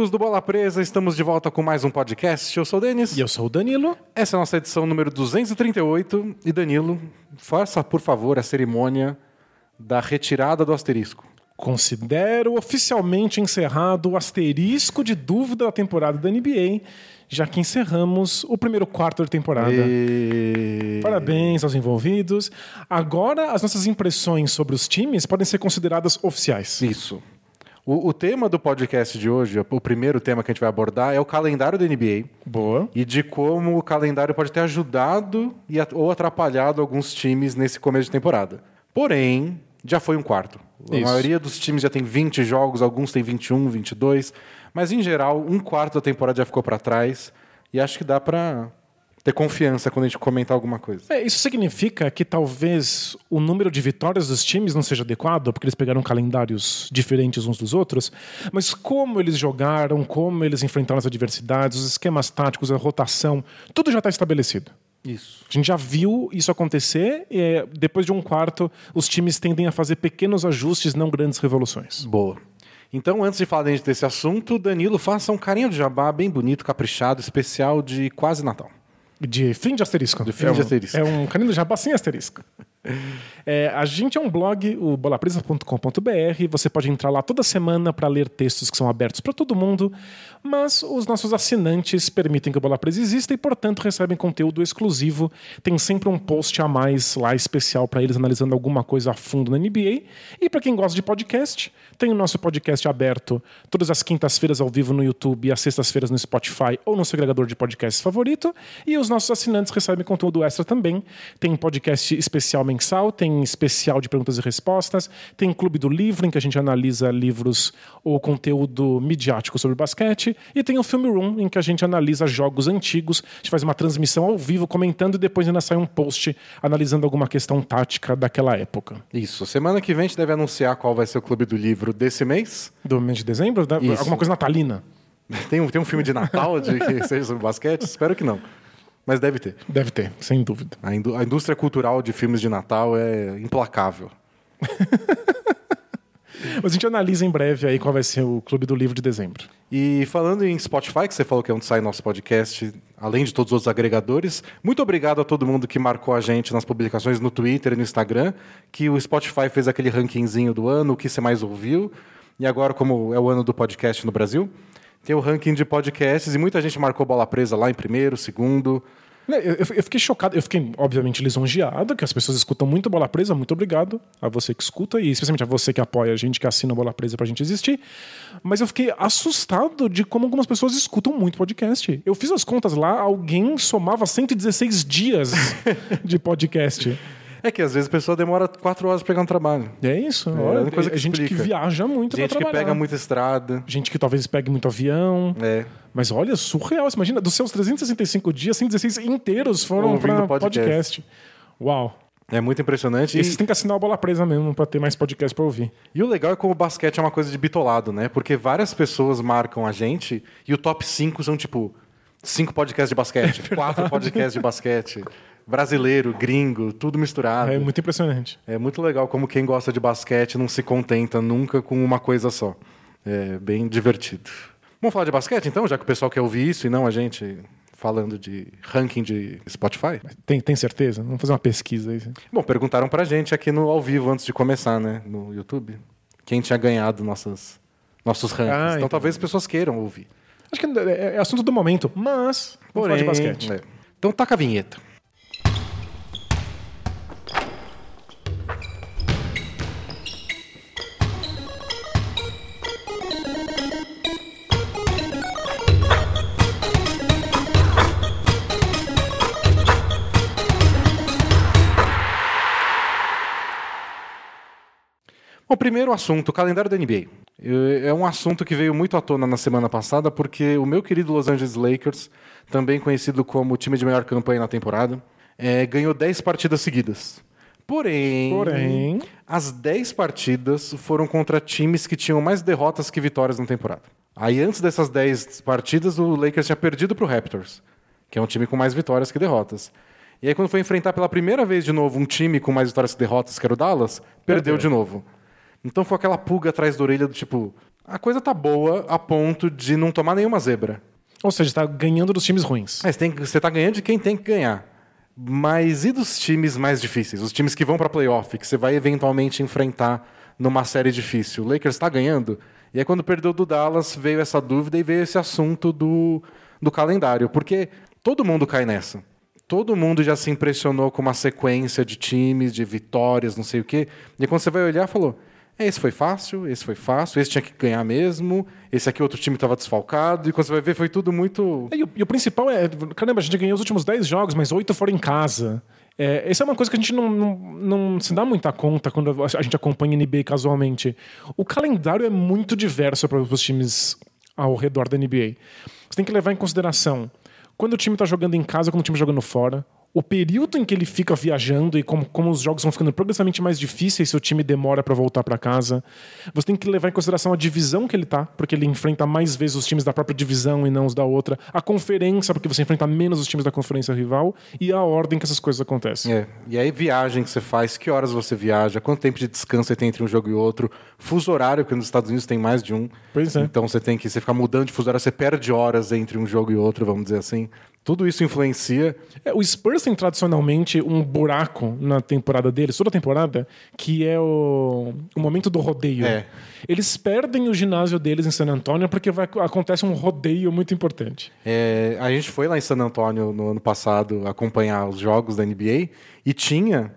Amigos do Bola Presa, estamos de volta com mais um podcast. Eu sou o Denis. E eu sou o Danilo. Essa é a nossa edição número 238. E Danilo, faça, por favor, a cerimônia da retirada do asterisco. Considero oficialmente encerrado o asterisco de dúvida da temporada da NBA, já que encerramos o primeiro quarto da temporada. E... Parabéns aos envolvidos. Agora, as nossas impressões sobre os times podem ser consideradas oficiais. Isso. O, o tema do podcast de hoje, o primeiro tema que a gente vai abordar, é o calendário da NBA. Boa. E de como o calendário pode ter ajudado e, ou atrapalhado alguns times nesse começo de temporada. Porém, já foi um quarto. A Isso. maioria dos times já tem 20 jogos, alguns têm 21, 22. Mas, em geral, um quarto da temporada já ficou para trás. E acho que dá para ter confiança quando a gente comentar alguma coisa. É, isso significa que talvez o número de vitórias dos times não seja adequado, porque eles pegaram calendários diferentes uns dos outros, mas como eles jogaram, como eles enfrentaram as adversidades, os esquemas táticos, a rotação, tudo já está estabelecido. Isso. A gente já viu isso acontecer e é, depois de um quarto, os times tendem a fazer pequenos ajustes, não grandes revoluções. Boa. Então, antes de falar desse assunto, Danilo, faça um carinho de jabá bem bonito, caprichado, especial de quase Natal. De fim de asterisco. De fim é de um, asterisco. É um carinho de jabá sem asterisco. É, a gente é um blog, o bolapresa.com.br. Você pode entrar lá toda semana para ler textos que são abertos para todo mundo, mas os nossos assinantes permitem que o Bola Presa exista e, portanto, recebem conteúdo exclusivo. Tem sempre um post a mais lá especial para eles analisando alguma coisa a fundo na NBA. E para quem gosta de podcast, tem o nosso podcast aberto todas as quintas-feiras ao vivo no YouTube e às sextas-feiras no Spotify ou no seu agregador de podcast favorito. E os nossos assinantes recebem conteúdo extra também. Tem podcast especial mensal, tem especial de perguntas e respostas, tem Clube do Livro, em que a gente analisa livros ou conteúdo midiático sobre basquete, e tem o Film Room, em que a gente analisa jogos antigos. A gente faz uma transmissão ao vivo comentando e depois ainda sai um post analisando alguma questão tática daquela época. Isso. Semana que vem a gente deve anunciar qual vai ser o clube do livro desse mês. Do mês de dezembro? Isso. Alguma coisa natalina? Tem um, tem um filme de Natal de que seja sobre basquete? Espero que não. Mas deve ter. Deve ter, sem dúvida. A, indú- a indústria cultural de filmes de Natal é implacável. Mas a gente analisa em breve aí qual vai ser o Clube do Livro de dezembro. E falando em Spotify, que você falou que é onde sai nosso podcast, além de todos os agregadores, muito obrigado a todo mundo que marcou a gente nas publicações no Twitter e no Instagram, que o Spotify fez aquele rankingzinho do ano, o que você mais ouviu. E agora, como é o ano do podcast no Brasil, tem o ranking de podcasts e muita gente marcou bola presa lá em primeiro, segundo. Eu, eu- fiquei chocado, eu fiquei, obviamente, lisonjeado, que as pessoas escutam muito Bola Presa. Muito obrigado a você que escuta e especialmente a você que apoia a gente, que assina Bola Presa pra gente existir. Mas eu fiquei assustado de como algumas pessoas escutam muito podcast. Eu fiz as contas lá, alguém somava 116 dias de podcast. É que às vezes a pessoa demora quatro horas para pegar um trabalho. É isso. É, olha, uma coisa que é gente explica. que viaja muito Gente que pega muita estrada. Gente que talvez pegue muito avião. É. Mas olha, surreal. Você imagina, dos seus 365 dias, 116 inteiros foram para podcast. podcast. Uau. É muito impressionante. E E- vocês têm que assinar a bola presa mesmo pra ter mais podcast pra ouvir. E o legal é como o basquete é uma coisa de bitolado, né? Porque várias pessoas marcam a gente e o top 5 são tipo cinco podcasts de basquete, quatro podcasts de basquete, brasileiro, gringo, tudo misturado. É muito impressionante. É muito legal como quem gosta de basquete não se contenta nunca com uma coisa só. É bem divertido. Vamos falar de basquete então, já que o pessoal quer ouvir isso e não a gente falando de ranking de Spotify? Tem, tem certeza? Vamos fazer uma pesquisa aí. Bom, perguntaram pra gente aqui no ao vivo antes de começar, né, no YouTube, quem tinha ganhado nossas, nossos rankings. Ah, então talvez as pessoas queiram ouvir. Acho que é, é assunto do momento, mas vamos falar de basquete. é. Então taca a vinheta. Bom, primeiro assunto, o calendário da NBA. Eh, É um assunto que veio muito à tona na semana passada, porque o meu querido Los Angeles Lakers, também conhecido como o time de melhor campanha na temporada, eh, ganhou 10 partidas seguidas. Porém, Porém- as 10 partidas foram contra times que tinham mais derrotas que vitórias na temporada. Aí, antes dessas 10 partidas, o Lakers tinha perdido para o Raptors, que é um time com mais vitórias que derrotas. E aí, quando foi enfrentar pela primeira vez de novo um time com mais vitórias que derrotas, que era o Dallas, perdeu, Perdeu. de novo. Então foi aquela pulga atrás da orelha do tipo, a coisa tá boa a ponto de não tomar nenhuma zebra. Ou seja, está ganhando dos times ruins. É, você, tem, você tá ganhando de quem tem que ganhar. Mas e dos times mais difíceis? Os times que vão para playoff, que você vai eventualmente enfrentar numa série difícil. O Lakers está ganhando. E aí, quando perdeu do Dallas, veio essa dúvida e veio esse assunto do, do calendário. Porque todo mundo cai nessa. Todo mundo já se impressionou com uma sequência de times, de vitórias, não sei o quê. E quando você vai olhar, falou: "É, esse foi fácil, esse foi fácil, esse tinha que ganhar mesmo, esse aqui outro time estava desfalcado. E quando você vai ver, foi tudo muito. E o, e o principal é, caramba, a gente ganhou os últimos 10 jogos, mas 8 foram em casa. É, essa é uma coisa que a gente não, não, não se dá muita conta quando a gente acompanha NBA casualmente. O calendário é muito diverso para os times ao redor da NBA. Você tem que levar em consideração quando o time está jogando em casa, quando o time está jogando fora, o período em que ele fica viajando e como, como os jogos vão ficando progressivamente mais difíceis se o time demora para voltar para casa. Você tem que levar em consideração a divisão que ele tá, porque ele enfrenta mais vezes os times da própria divisão e não os da outra. A conferência, porque você enfrenta menos os times da conferência rival. E a ordem que essas coisas acontecem. É. E aí, viagem que você faz, que horas você viaja, quanto tempo de descanso você tem entre um jogo e outro, fuso horário, porque nos Estados Unidos tem mais de um. Pois é. Então você tem que você ficar mudando de fuso horário, você perde horas entre um jogo e outro, vamos dizer assim. Tudo isso influencia. É, o Spurs tem tradicionalmente um buraco na temporada deles, toda a temporada, que é o, o momento do rodeio. É. Eles perdem o ginásio deles em San Antonio porque vai, acontece um rodeio muito importante. É, a gente foi lá em San Antônio no ano passado acompanhar os jogos da NBA e tinha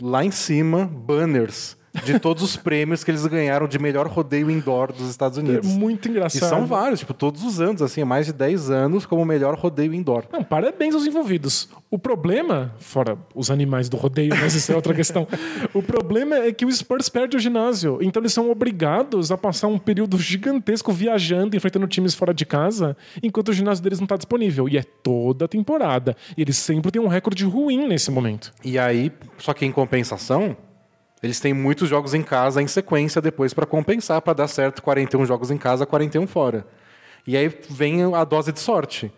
lá em cima banners de todos os prêmios que eles ganharam de melhor rodeio indoor dos Estados É Unidos. muito E engraçado. são vários, tipo, todos os anos, assim, há mais de 10 anos como melhor rodeio indoor. Não, parabéns aos envolvidos. O problema, fora os animais do rodeio, mas isso é outra questão. O problema é que o Spurs perde o ginásio. Então eles são obrigados a passar um período gigantesco viajando, enfrentando times fora de casa, enquanto o ginásio deles não está disponível. E é toda a temporada. E eles sempre têm um recorde ruim nesse momento. E aí, só que em compensação, eles têm muitos jogos em casa em sequência depois para compensar, para dar certo 41 jogos em casa, 41 fora. E aí vem a dose de sorte,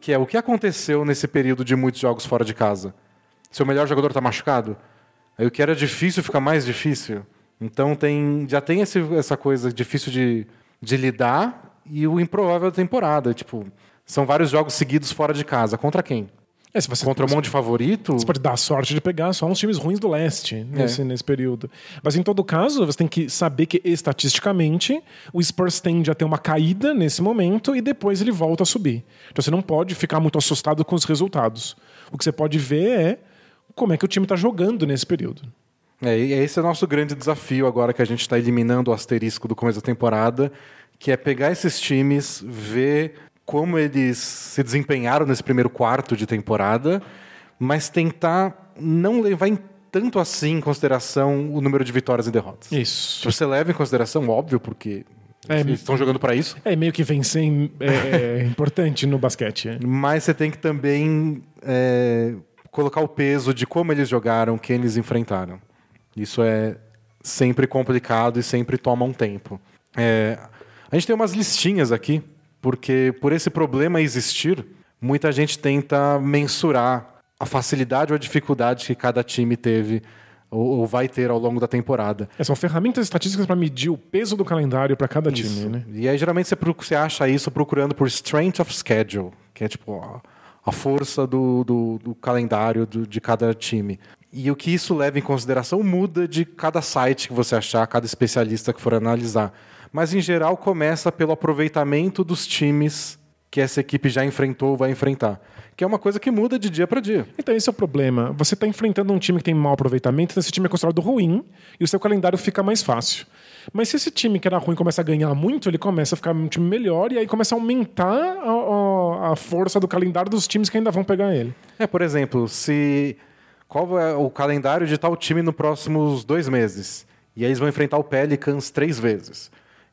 que é o que aconteceu nesse período de muitos jogos fora de casa. Seu melhor jogador está machucado? Aí o que era difícil fica mais difícil. Então tem, já tem esse- essa coisa difícil de, de lidar e o improvável da temporada. Tipo, são vários jogos seguidos fora de casa. Contra quem? É, se você, Contra um monte de favorito? Você pode dar a sorte de pegar só uns times ruins do leste nesse, nesse período. Mas em todo caso, você tem que saber que estatisticamente o Spurs tende a ter uma caída nesse momento e depois ele volta a subir. Então você não pode ficar muito assustado com os resultados. O que você pode ver é como é que o time está jogando nesse período. É, e esse é o nosso grande desafio agora que a gente está eliminando o asterisco do começo da temporada, que é pegar esses times, ver como eles se desempenharam nesse primeiro quarto de temporada, mas tentar não levar em tanto assim em consideração o número de vitórias e derrotas. Isso. Se você leva em consideração, óbvio, porque É, eles estão jogando para isso, É meio que vencer é, é importante no basquete. mas você tem que também é, colocar o peso de como eles jogaram, quem eles enfrentaram. Isso é sempre complicado e sempre toma um tempo. É, a gente tem umas listinhas aqui, porque por esse problema existir, muita gente tenta mensurar a facilidade ou a dificuldade que cada time teve ou, ou vai ter ao longo da temporada. É, são ferramentas estatísticas para medir o peso do calendário para cada time, né? E aí, geralmente, você, você acha isso procurando por strength of schedule, que é tipo a, a força do, do, do calendário do- de cada time. E o que isso leva em consideração muda de cada site que você achar, cada especialista que for analisar. Mas, em geral, começa pelo aproveitamento dos times que essa equipe já enfrentou ou vai enfrentar. Que é uma coisa que muda de dia para dia. Então, esse é o problema. Você está enfrentando um time que tem mau aproveitamento, então esse time é considerado ruim e o seu calendário fica mais fácil. Mas se esse time que era ruim começa a ganhar muito, ele começa a ficar um time melhor e aí começa a aumentar a, a- a força do calendário dos times que ainda vão pegar ele. É, por exemplo, se qual é o calendário de tal time nos próximos dois meses? E aí eles vão enfrentar o Pelicans três vezes.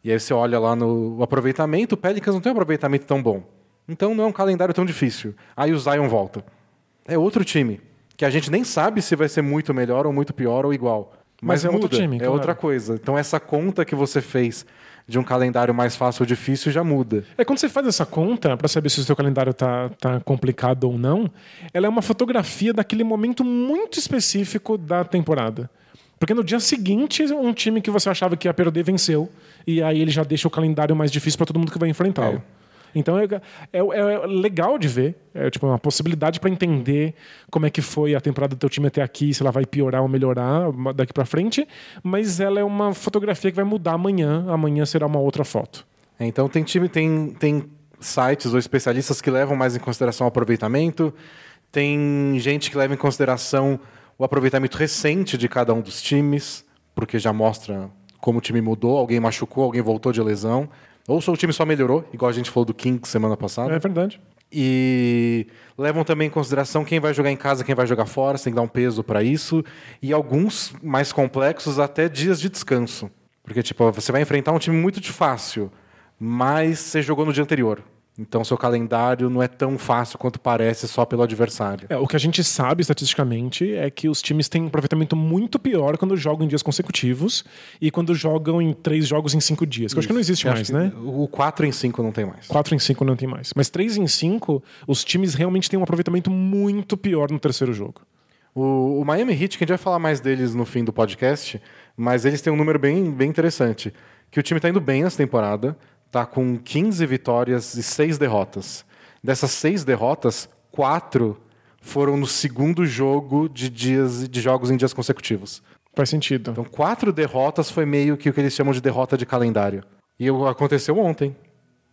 E aí você olha lá no aproveitamento, o Pelicans não tem um aproveitamento tão bom. Então não é um calendário tão difícil. Aí o Zion volta. É outro time, que a gente nem sabe se vai ser muito melhor ou muito pior ou igual. Mas Mas, é outro muda, time, é claro. outra coisa. Então essa conta que você fez de um calendário mais fácil ou difícil já muda. É quando você faz essa conta para saber se o seu calendário tá, tá complicado ou não, ela é uma fotografia daquele momento muito específico da temporada. Porque no dia seguinte, um time que você achava que ia perder venceu. E aí ele já deixa o calendário mais difícil para todo mundo que vai enfrentá-lo. É. Então é, é, é legal de ver. É tipo uma possibilidade para entender como é que foi a temporada do teu time até aqui, se ela vai piorar ou melhorar daqui para frente. Mas ela é uma fotografia que vai mudar amanhã. Amanhã será uma outra foto. É, Então tem time, tem, tem sites ou especialistas que levam mais em consideração o aproveitamento, tem gente que leva em consideração o aproveitamento recente de cada um dos times, porque já mostra como o time mudou, alguém machucou, alguém voltou de lesão, ou se o time só melhorou, igual a gente falou do Kings semana passada. É verdade. E levam também em consideração quem vai jogar em casa, quem vai jogar fora, você tem que dar um peso para isso. E alguns mais complexos, até dias de descanso. Porque, tipo, você vai enfrentar um time muito de fácil, mas você jogou no dia anterior. Então, seu calendário não é tão fácil quanto parece só pelo adversário. É, o que a gente sabe estatisticamente é que os times têm um aproveitamento muito pior quando jogam em dias consecutivos e quando jogam em três jogos em cinco dias. Que eu acho que não existe Eu mais, né? O 4 em 5 não tem mais. 4 em 5 não tem mais. Mas 3 em 5, os times realmente têm um aproveitamento muito pior no terceiro jogo. O, o Miami Heat, que a gente vai falar mais deles no fim do podcast, mas eles têm um número bem, bem interessante. Que o time está indo bem nessa temporada, tá com 15 vitórias e 6 derrotas. Dessas 6 derrotas, 4 foram no segundo jogo de, dias, de jogos em dias consecutivos. Faz sentido. Então, quatro derrotas foi meio que o que eles chamam de derrota de calendário. E aconteceu ontem.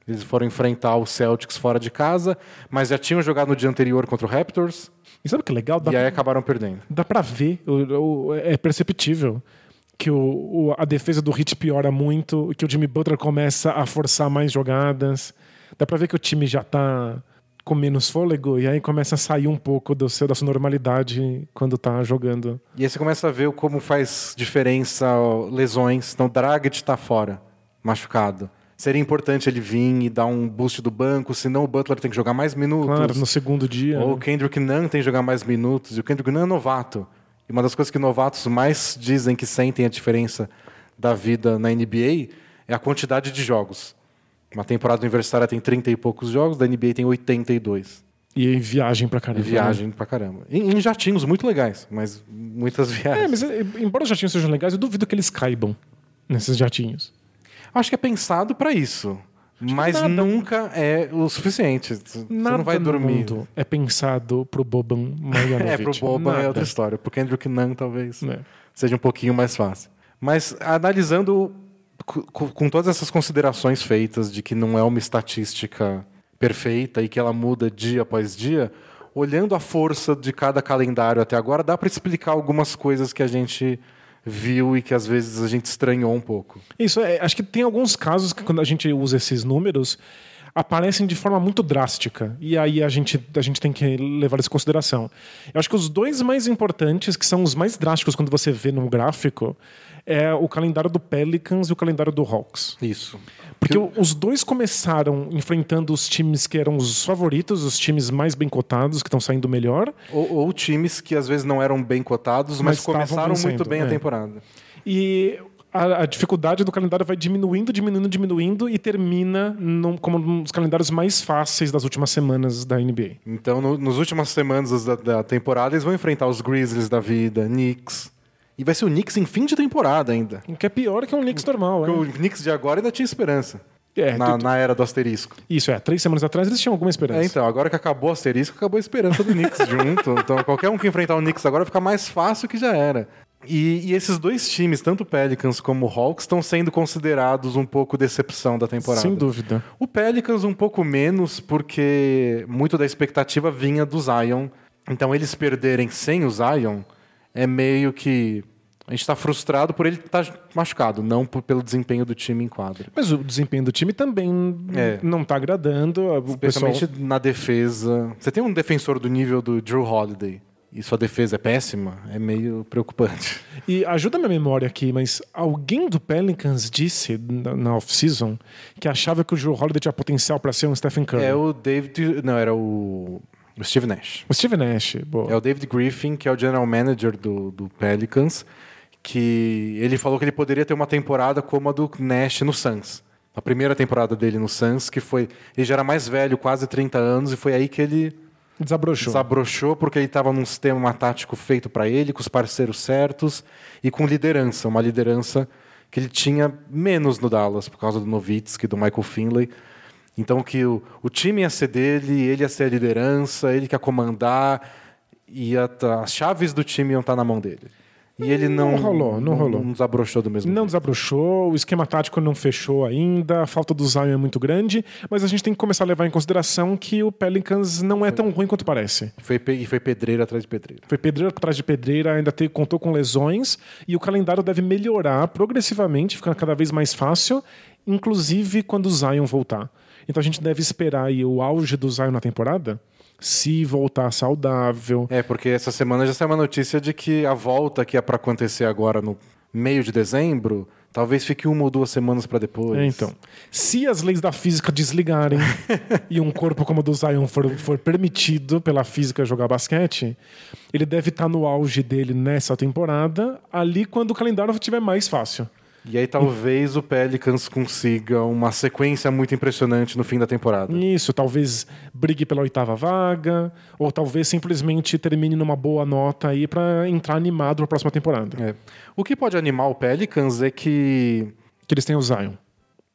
Eles foram enfrentar o Celtics fora de casa, mas já tinham jogado no dia anterior contra o Raptors E sabe o que legal? Dá, e aí acabaram perdendo. dá pra ver, é perceptível que o, o- a defesa do Heat piora muito, que o Jimmy Butler começa a forçar mais jogadas. Dá pra ver que o time já tá com menos fôlego e aí começa a sair um pouco do seu, da sua normalidade quando tá jogando. E aí você começa a ver como faz diferença ó, lesões. Então, o Dragic está fora, machucado. Seria importante ele vir e dar um boost do banco, senão o Butler tem que jogar mais minutos. Claro, no segundo dia. Ou né? o Kendrick Nunn tem que jogar mais minutos. E o Kendrick Nunn é novato. E uma das coisas que novatos mais dizem que sentem a diferença da vida na NBA é a quantidade de jogos. Uma temporada universitária tem 30 e poucos jogos, da NBA tem 82. E aí viagem pra E caramba. né? viagem pra caramba. Em, em jatinhos muito legais, mas muitas É, viagens. mas é, embora os jatinhos sejam legais, eu duvido que eles caibam nesses jatinhos. Acho que é pensado pra isso. Mas nada- nunca é o suficiente. Você Nada não vai dormir. mundo é pensado pro Boban Marjanovic. É, pro Boban é Nada. outra história. Pro Kendrick Nunn, talvez. É. seja um pouquinho mais fácil. Mas analisando com todas essas considerações feitas de que não é uma estatística perfeita e que ela muda dia após dia, olhando a força de cada calendário até agora, dá para explicar algumas coisas que a gente viu e que às vezes a gente estranhou um pouco. Isso, é, acho que tem alguns casos que quando a gente usa esses números aparecem de forma muito drástica e aí a gente, a gente tem que levar isso em consideração. Eu acho que os dois mais importantes, que são os mais drásticos quando você vê num gráfico, é o calendário do Pelicans e o calendário do Hawks. Isso. Porque o- os dois começaram enfrentando os times que eram os favoritos, os times mais bem cotados, que estão saindo melhor. Ou, ou times que às vezes não eram bem cotados, mas, Mas começaram muito bem é. a temporada. E a, a dificuldade do calendário vai diminuindo, diminuindo, diminuindo e termina num- como um dos calendários mais fáceis das últimas semanas da NBA. Então, no, nas últimas semanas da, da temporada, eles vão enfrentar os Grizzlies da vida, Knicks. E vai ser o Knicks em fim de temporada ainda. O que é pior que um Knicks normal. Porque o Knicks de agora ainda tinha esperança. É, na, tu- na era do asterisco. Isso, é. Três semanas atrás eles tinham alguma esperança. É, então, agora que acabou o asterisco, acabou a esperança do Knicks junto. Então, qualquer um que enfrentar o Knicks agora fica mais fácil que já era. E, e esses dois times, tanto o Pelicans como o Hawks, estão sendo considerados um pouco decepção da temporada. Sem dúvida. O Pelicans um pouco menos, porque muito da expectativa vinha do Zion. Então eles perderem sem o Zion é meio que. A gente está frustrado por ele estar machucado, não por- pelo desempenho do time em quadra. Mas o desempenho do time também É. não está agradando. O pessoal... Especialmente na defesa. Você tem um defensor do nível do Drew Holiday e sua defesa é péssima, é meio preocupante. E ajuda a minha memória aqui, mas alguém do Pelicans disse na, na off-season que achava que o Drew Holiday tinha potencial para ser um Stephen Curry. É o David. Não, era o. O Steve Nash. O Steve Nash. boa. É o David Griffin, que é o general manager do, do Pelicans, que ele falou que ele poderia ter uma temporada como a do Nash no Suns. A primeira temporada dele no Suns, que foi. Ele já era mais velho, quase 30 anos, e foi aí que ele Desabrochou. Desabrochou porque ele estava num sistema tático feito para ele, com os parceiros certos e com liderança. Uma liderança que ele tinha menos no Dallas, por causa do Nowitzki, do Michael Finley. Então que o, o time ia ser dele, ele ia ser a liderança, ele que ia comandar, e as chaves do time iam estar na mão dele. E ele não, não rolou, não, rolou. Não desabrochou do mesmo Não jeito. desabrochou, o esquema tático não fechou ainda, a falta do Zion é muito grande, mas a gente tem que começar a levar em consideração que o Pelicans não é tão ruim quanto parece. Foi, e foi pedreira atrás de pedreira. Foi pedreira atrás de pedreira, ainda te, contou com lesões, e o calendário deve melhorar progressivamente, ficando cada vez mais fácil, inclusive quando o Zion voltar. Então a gente deve esperar aí o auge do Zion na temporada se voltar saudável. É, porque essa semana já saiu uma notícia de que a volta que é para acontecer agora no meio de dezembro, talvez fique uma ou duas semanas para depois. É, então, se as leis da física desligarem e um corpo como o do Zion for, for permitido pela física jogar basquete, ele deve estar no auge dele nessa temporada, ali quando o calendário estiver mais fácil. E aí talvez o Pelicans consiga uma sequência muito impressionante no fim da temporada. Isso, talvez brigue pela oitava vaga, ou talvez simplesmente termine numa boa nota aí para entrar animado para a próxima temporada. É. O que pode animar o Pelicans é que que eles têm o Zion.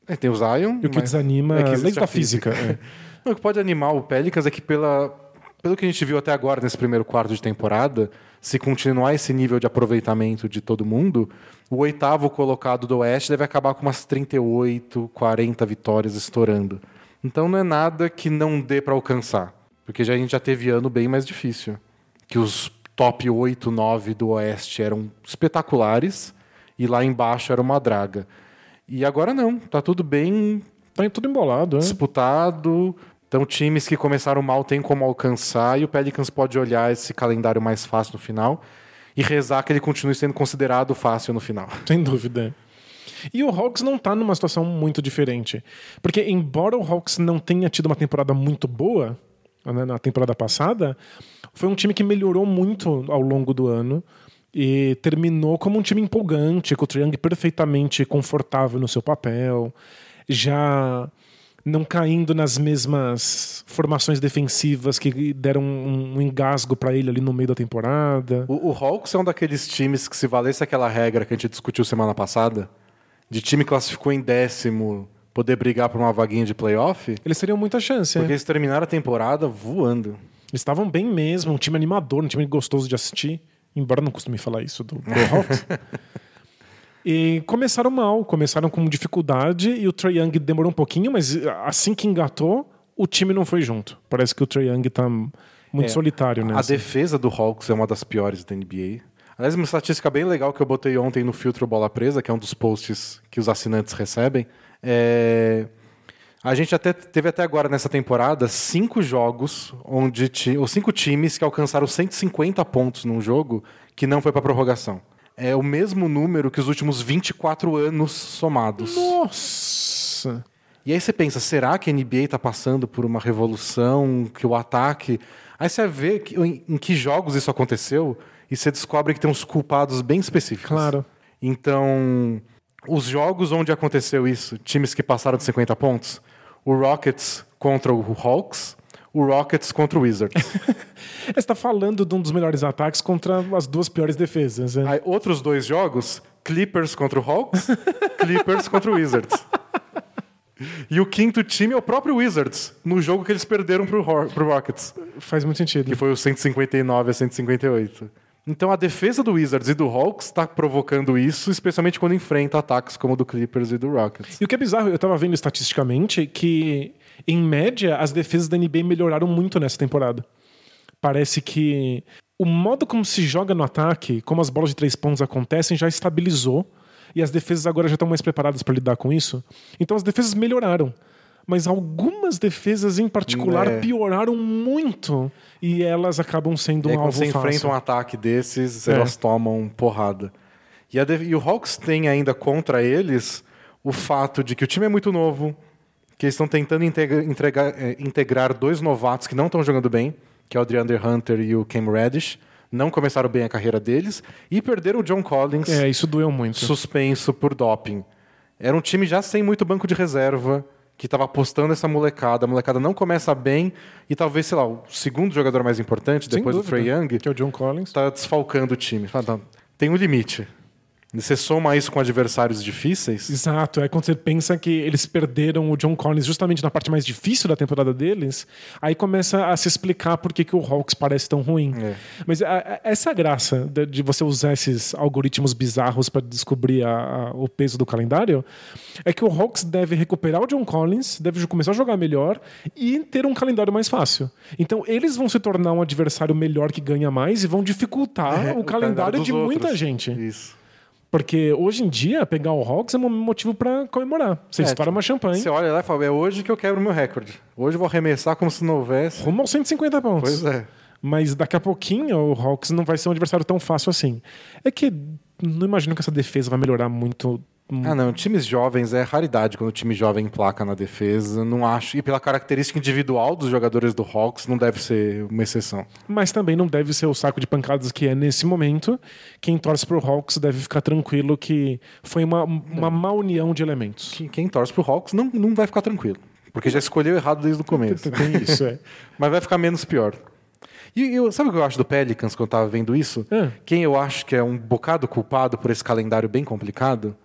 É, tem o Zion. E o que desanima é que leis da física. física. É. o que pode animar o Pelicans é que pela pelo que a gente viu até agora nesse primeiro quarto de temporada, se continuar esse nível de aproveitamento de todo mundo, o oitavo colocado do Oeste deve acabar com umas 38, 40 vitórias estourando. Então não é nada que não dê para alcançar, porque já, a gente já teve ano bem mais difícil. Que os top 8, 9 do Oeste eram espetaculares e lá embaixo era uma draga. E agora não, tá tudo bem. Tá tudo embolado, né? Disputado. Então, times que começaram mal têm como alcançar e o Pelicans pode olhar esse calendário mais fácil no final e rezar que ele continue sendo considerado fácil no final. Sem dúvida. E o Hawks não está numa situação muito diferente. Porque, embora o Hawks não tenha tido uma temporada muito boa né, na temporada passada, foi um time que melhorou muito ao longo do ano e terminou como um time empolgante, com o Triang perfeitamente confortável no seu papel, já não caindo nas mesmas formações defensivas que deram um, um engasgo para ele ali no meio da temporada. O, o Hawks é um daqueles times que, se valesse aquela regra que a gente discutiu semana passada, de time classificou em décimo poder brigar por uma vaguinha de playoff. Eles teriam muita chance. Porque é. eles terminaram a temporada voando. Eles estavam bem mesmo, um time animador, um time gostoso de assistir. Embora não costume falar isso do, do Hawks. E começaram mal, começaram com dificuldade e o Trae Young demorou um pouquinho, mas assim que engatou, o time não foi junto. Parece que o Trae Young tá muito é, solitário nessa. A defesa do Hawks é uma das piores da NBA. Aliás, uma estatística bem legal que eu botei ontem no filtro Bola Presa, que é um dos posts que os assinantes recebem. É... A gente até teve até agora nessa temporada cinco jogos onde ti... ou cinco times que alcançaram 150 pontos num jogo que não foi para prorrogação é o mesmo número que os últimos 24 anos somados. Nossa! E aí você pensa, será que a NBA está passando por uma revolução, que o ataque... Aí você vê que, em, em, que jogos isso aconteceu e você descobre que tem uns culpados bem específicos. Claro. Então, os jogos onde aconteceu isso, times que passaram de 50 pontos, o Rockets contra o Hawks, o Rockets contra o Wizards. Você está falando de um dos melhores ataques contra as duas piores defesas. Né? Aí, outros dois jogos, Clippers contra o Hawks, Clippers contra o Wizards. E o quinto time é o próprio Wizards, no jogo que eles perderam pro, pro Rockets. Faz muito sentido. Que foi o 159 a 158. Então a defesa do Wizards e do Hawks está provocando isso, especialmente quando enfrenta ataques como o do Clippers e do Rockets. E o que é bizarro, eu estava vendo estatisticamente que em média, as defesas da NBA melhoraram muito nessa temporada. Parece que o modo como se joga no ataque, como as bolas de três pontos acontecem, já estabilizou. E as defesas agora já estão mais preparadas para lidar com isso. Então as defesas melhoraram. Mas algumas defesas em particular é. pioraram muito. E elas acabam sendo um alvo fácil. Quando você enfrenta um ataque desses, é. elas tomam porrada. E, e o Hawks tem ainda contra eles o fato de que o time é muito novo, que eles estão tentando integra, entregar, é, integrar dois novatos que não estão jogando bem, que é o DeAndre Hunter e o Cam Reddish. Não começaram bem a carreira deles e perderam o John Collins. É, isso doeu muito. Suspenso por doping. Era um time já sem muito banco de reserva, que estava apostando essa molecada. A molecada não começa bem e talvez, sei lá, o segundo jogador mais importante, Sem depois do dúvida, Trey Young, Que é o John Collins. está desfalcando o time. Tem um limite. Você soma isso com adversários difíceis, Exato, é quando você pensa que eles perderam o John Collins justamente na parte mais difícil da temporada deles, aí começa a se explicar por que, que o Hawks parece tão ruim. É. Mas a- a- essa é graça de, de você usar esses algoritmos bizarros para descobrir a- o peso do calendário, é que o Hawks deve recuperar o John Collins, deve começar a jogar melhor e ter um calendário mais fácil. Então eles vão se tornar um adversário melhor que ganha mais e vão dificultar É, o, calendário dos de muita outros. gente. Isso. Porque hoje em dia, pegar o Hawks é um motivo pra comemorar. Você É, estoura tipo, uma champanhe, Você olha lá e fala, é hoje que eu quebro meu recorde. Hoje eu vou arremessar como se não houvesse. rumo aos 150 pontos. Pois é. Mas daqui a pouquinho o Hawks não vai ser um adversário tão fácil assim. É que não imagino que essa defesa vai melhorar muito. Ah, não. Times jovens é raridade quando o time jovem emplaca na defesa. Não acho. E pela característica individual dos jogadores do Hawks, não deve ser uma exceção. Mas também não deve ser o saco de pancadas que é nesse momento. Quem torce pro Hawks deve ficar tranquilo que foi uma, uma má união de elementos. Que- Quem torce pro Hawks não, não vai ficar tranquilo. Porque já escolheu errado desde o começo. Tem isso, é. Mas vai ficar menos pior. E eu, sabe o que eu acho do Pelicans quando eu tava vendo isso? Ah. Quem eu acho que é um bocado culpado por esse calendário bem complicado?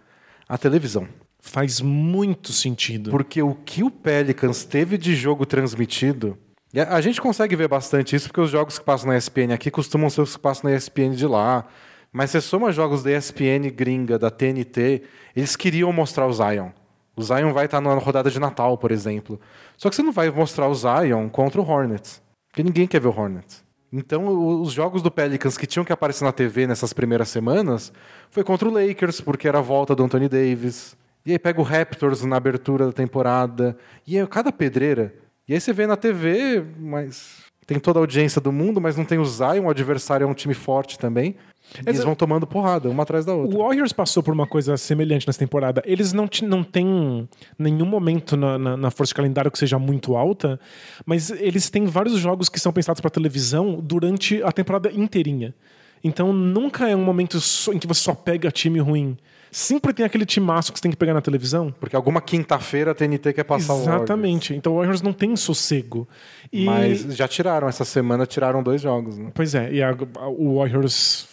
A televisão. Faz muito sentido. Porque o que o Pelicans teve de jogo transmitido. A a gente consegue ver bastante isso porque os jogos que passam na ESPN aqui costumam ser os que passam na ESPN de lá. Mas você soma jogos da ESPN gringa, da TNT, eles queriam mostrar o Zion. O Zion vai estar na rodada de Natal, por exemplo. Só que você não vai mostrar o Zion contra o Hornets. Porque ninguém quer ver o Hornets. Então, os jogos do Pelicans que tinham que aparecer na TV nessas primeiras semanas foi contra o Lakers, porque era a volta do Anthony Davis. E aí pega o Raptors na abertura da temporada. E aí cada pedreira. E aí você vê na TV, mas tem toda a audiência do mundo, mas não tem o Zion, o adversário é um time forte também. Eles Exa- vão tomando porrada, uma atrás da outra. O Warriors passou por uma coisa semelhante nessa temporada. Eles não, ti- não têm nenhum momento na, na, na força de calendário que seja muito alta, mas eles têm vários jogos que são pensados para televisão durante a temporada inteirinha. Então nunca é um momento só- em que você só pega time ruim. Sempre tem aquele timaço que você tem que pegar na televisão. Porque alguma quinta-feira a TNT quer passar o Warriors. Exatamente. Então o Warriors não tem sossego. E, Mas já tiraram, essa semana tiraram dois jogos. Né? Pois é, e a- a- o Warriors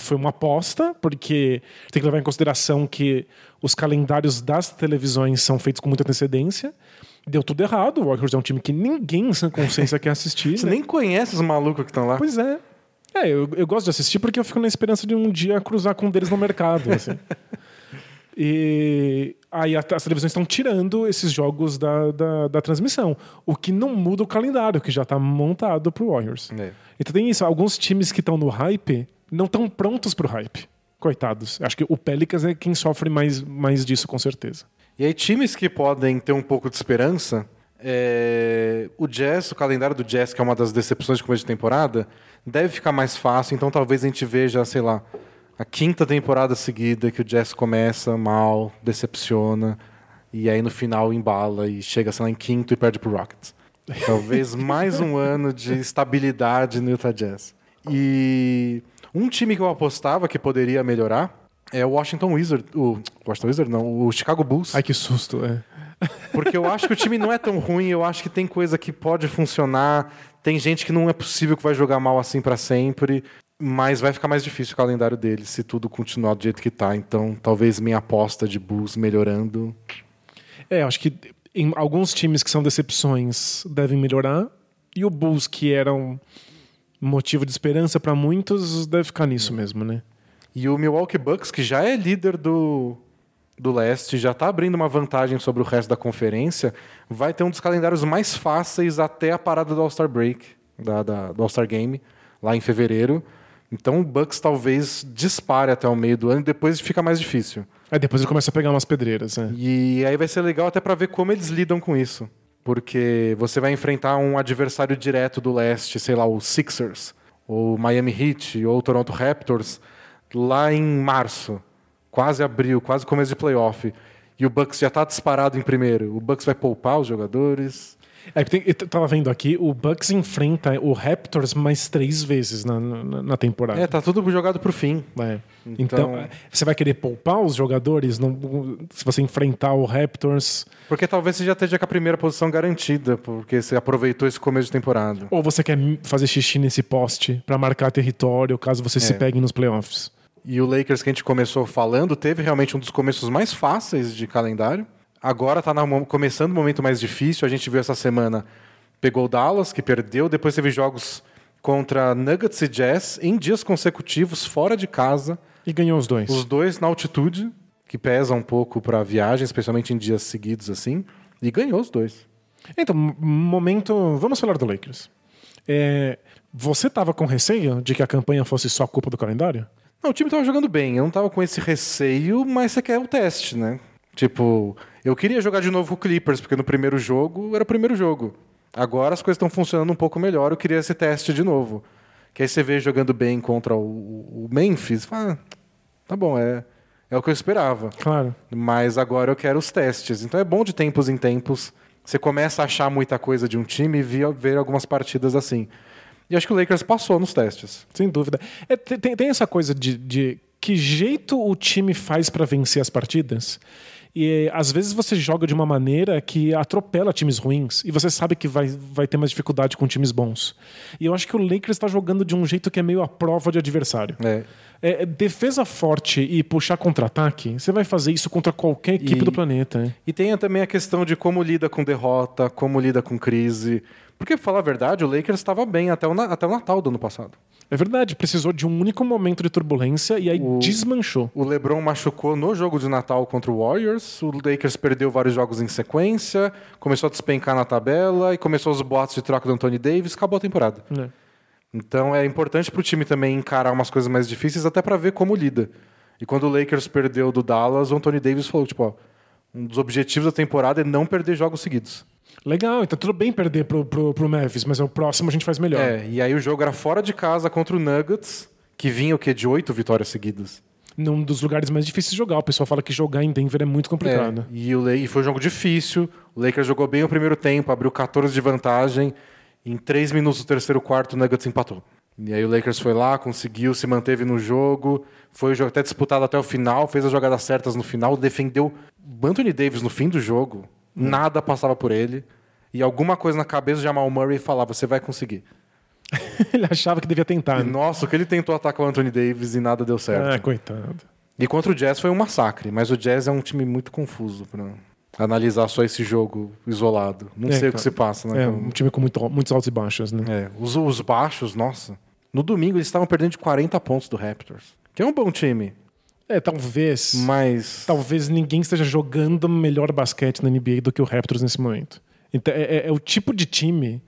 foi uma aposta, porque tem que levar em consideração que os calendários das televisões são feitos com muita antecedência. Deu tudo errado. O Warriors é um time que ninguém sem consciência quer assistir. Você né? nem conhece os malucos que estão lá. Pois é. É, eu, eu gosto de assistir porque eu fico na esperança de um dia cruzar com um deles no mercado. assim. E aí as televisões estão tirando esses jogos da, da, da transmissão. O que não muda o calendário, que já está montado pro Warriors. É. Então tem isso. Alguns times que estão no hype não estão prontos pro hype. Coitados. Acho que o Pelicans é quem sofre mais, mais disso, com certeza. E aí, times que podem ter um pouco de esperança, é, o Jazz, o calendário do Jazz, que é uma das decepções de começo de temporada, deve ficar mais fácil, então talvez a gente veja, sei lá, a quinta temporada seguida que o Jazz começa mal, decepciona, e aí no final embala e chega, sei lá, em quinto e perde pro Rockets. Talvez mais um ano de estabilidade no Utah Jazz. E um time que eu apostava que poderia melhorar é o Washington Wizard, o Washington Wizard não, o Chicago Bulls. Ai, que susto. É. Porque eu acho que o time não é tão ruim, eu acho que tem coisa que pode funcionar, tem gente que não é possível que vai jogar mal assim pra sempre, mas vai ficar mais difícil o calendário deles se tudo continuar do jeito que tá. Então, talvez minha aposta de Bulls melhorando. É, acho que em alguns times que são decepções devem melhorar. E o Bulls, que era um motivo de esperança para muitos, deve ficar nisso mesmo, né? E o Milwaukee Bucks, que já é líder do, do leste, já tá abrindo uma vantagem sobre o resto da conferência, vai ter um dos calendários mais fáceis até a parada do All-Star Break, da, da- do All-Star Game, lá em fevereiro. Então o Bucks talvez dispare até o meio do ano e depois fica mais difícil. Aí depois ele começa a pegar umas pedreiras, né? E aí vai ser legal até para ver como eles lidam com isso. Porque você vai enfrentar um adversário direto do leste, sei lá, o Sixers, ou Miami Heat, ou Toronto Raptors, lá em março, quase abril, quase começo de playoff. E o Bucks já tá disparado em primeiro. O Bucks vai poupar os jogadores. É, tem, eu tava vendo aqui, o Bucks enfrenta o Raptors mais três vezes na, na, na temporada. É, tá tudo jogado pro fim. É. Então, Então- você vai querer poupar os jogadores se você enfrentar o Raptors? Porque talvez você já esteja com a primeira posição garantida, porque você aproveitou esse começo de temporada. Ou você quer fazer xixi nesse poste pra marcar território caso você se É. pegue nos playoffs? E o Lakers que a gente começou falando teve realmente um dos começos mais fáceis de calendário. Agora tá mo- começando o momento mais difícil. A gente viu essa semana, pegou o Dallas, que perdeu, depois teve jogos contra Nuggets e Jazz em dias consecutivos, fora de casa. E ganhou os dois. Os dois na altitude, que pesa um pouco para a viagem, especialmente em dias seguidos assim. E ganhou os dois. Então, momento. Vamos falar do Lakers. É, você tava com receio de que a campanha fosse só culpa do calendário? Não, o time tava jogando bem. Eu não tava com esse receio, mas você quer o teste, né? Tipo, eu queria jogar de novo com o Clippers, porque no primeiro jogo era o primeiro jogo. Agora as coisas estão funcionando um pouco melhor, eu queria esse teste de novo. Que aí você vê jogando bem contra o, o Memphis, fala, ah, tá bom, é, é o que eu esperava. Claro. Mas agora eu quero os testes. Então é bom de tempos em tempos. Você começa a achar muita coisa de um time e ver, algumas partidas assim. E acho que o Lakers passou nos testes. Sem dúvida. É, te- tem, tem essa coisa de, de que jeito o time faz pra vencer as partidas. E às vezes você joga de uma maneira que atropela times ruins e você sabe que vai, vai ter mais dificuldade com times bons. E eu acho que o Lakers está jogando de um jeito que é meio a prova de adversário. É. É, defesa forte e puxar contra-ataque, você vai fazer isso contra qualquer equipe E- do planeta. né? E tem também a questão de como lida com derrota, como lida com crise. Porque, pra falar a verdade, o Lakers estava bem até o, até o Natal do ano passado. É verdade, precisou de um único momento de turbulência e aí O- desmanchou. O LeBron machucou no jogo de Natal contra o Warriors. O Lakers perdeu vários jogos em sequência, começou a despencar na tabela e começou os boatos de troca do Anthony Davis. Acabou a temporada. né? Então é importante pro time também encarar umas coisas mais difíceis, até para ver como lida. E quando o Lakers perdeu do Dallas, o Anthony Davis falou: tipo, ó, um dos objetivos da temporada é não perder jogos seguidos. Legal, então tudo bem perder pro, pro, pro Memphis, mas o próximo a gente faz melhor. É, e aí o jogo era fora de casa contra o Nuggets, que vinha o quê? De oito vitórias seguidas. Num dos lugares mais difíceis de jogar. O pessoal fala que jogar em Denver é muito complicado. É, e, o, e foi um jogo difícil. O Lakers jogou bem o primeiro tempo, abriu 14 de vantagem. Em três minutos do terceiro quarto, o Nuggets empatou. E aí o Lakers foi lá, conseguiu, se manteve no jogo. Foi o jogo até disputado até o final, fez as jogadas certas no final, defendeu o Anthony Davis no fim do jogo. Nada passava por ele. E alguma coisa na cabeça do Jamal Murray falava, você vai conseguir. Ele achava que devia tentar. E, né? nossa, o que ele tentou atacar o Anthony Davis e nada deu certo. Ah, coitado. E contra o Jazz foi um massacre, mas o Jazz é um time muito confuso para analisar só esse jogo isolado. Não É, sei o cara. que se passa, né? É um time com muito- muitos altos e baixos, né? É, os, os baixos, nossa. No domingo eles estavam perdendo de 40 pontos do Raptors, que é um bom time, É, talvez. mas Talvez ninguém esteja jogando melhor basquete na NBA do que o Raptors nesse momento. Então, é, é- é o tipo de time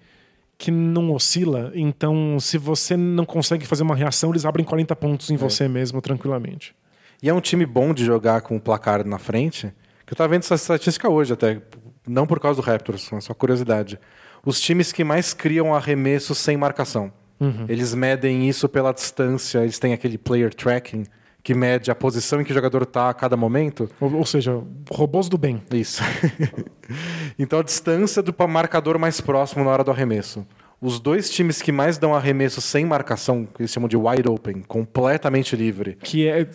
que não oscila. Então, se você não consegue fazer uma reação, eles abrem 40 pontos em você mesmo tranquilamente. e é um time bom de jogar com o placar na frente. Eu tava vendo essa estatística hoje até, não por causa do Raptors, mas só curiosidade. Os times que mais criam arremessos sem marcação. Eles medem isso pela distância, eles têm aquele player tracking que mede a posição em que o jogador está a cada momento. Ou, ou seja, robôs do bem. Isso. então a distância do marcador mais próximo na hora do arremesso. Os dois times que mais dão arremesso sem marcação, que eles chamam de wide open, completamente livre, Que é.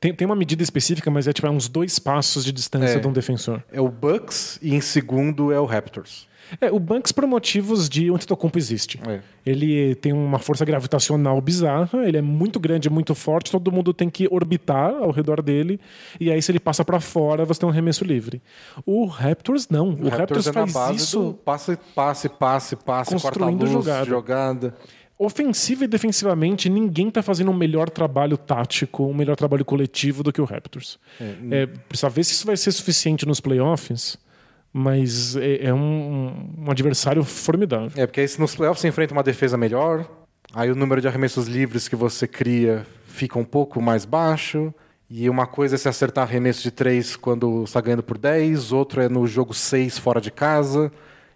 Tem, tem uma medida específica, mas é tipo é uns dois passos de distância É. de um defensor. é o Bucks e em segundo é o Raptors. É, o Banks por motivos de onde Antetokounmpo existe. É. Ele tem uma força gravitacional bizarra, ele é muito grande, muito forte, todo mundo tem que orbitar ao redor dele, e aí se ele passa pra fora, você tem um arremesso livre. O Raptors não. O, Raptors, é na faz isso do passe, passe, passe, passe, Construindo jogada. jogada. ofensiva e defensivamente, ninguém tá fazendo um melhor trabalho tático, um melhor trabalho coletivo do que o Raptors. É, precisa ver se isso vai ser suficiente nos playoffs, mas é, é um, um adversário formidável. É, porque aí se nos playoffs você enfrenta uma defesa melhor, aí o número de arremessos livres que você cria fica um pouco mais baixo. E uma coisa é se acertar arremesso de três quando está ganhando por 10, outro é no jogo 6 fora de casa.